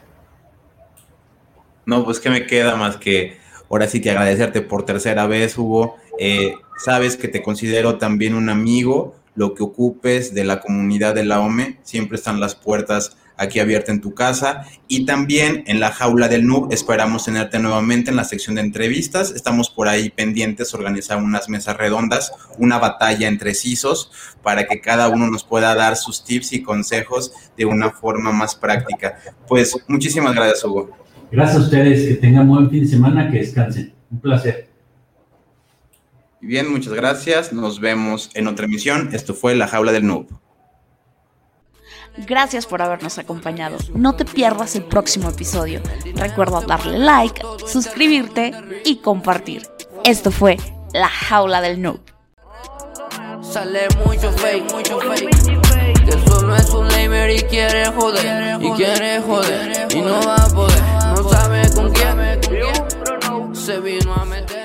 No, pues que me queda más que Ahora sí que agradecerte por tercera vez, Hugo. Eh, sabes que te considero también un amigo, lo que ocupes de la comunidad de la OME, siempre están las puertas aquí abiertas en tu casa y también en la jaula del NUB esperamos tenerte nuevamente en la sección de entrevistas. Estamos por ahí pendientes organizar unas mesas redondas, una batalla entre CISOs para que cada uno nos pueda dar sus tips y consejos de una forma más práctica. Pues muchísimas gracias, Hugo. Gracias a ustedes, que tengan buen fin de semana, que descansen. Un placer. Y bien, muchas gracias. Nos vemos en otra emisión. Esto fue La Jaula del Noob. Gracias por habernos acompañado. No te pierdas el próximo episodio. Recuerda darle like, suscribirte y compartir. Esto fue La Jaula del Noob. Sale mucho fake, mucho fake. Que solo es un lamer y quiere joder, y quiere joder. Se vino a meter.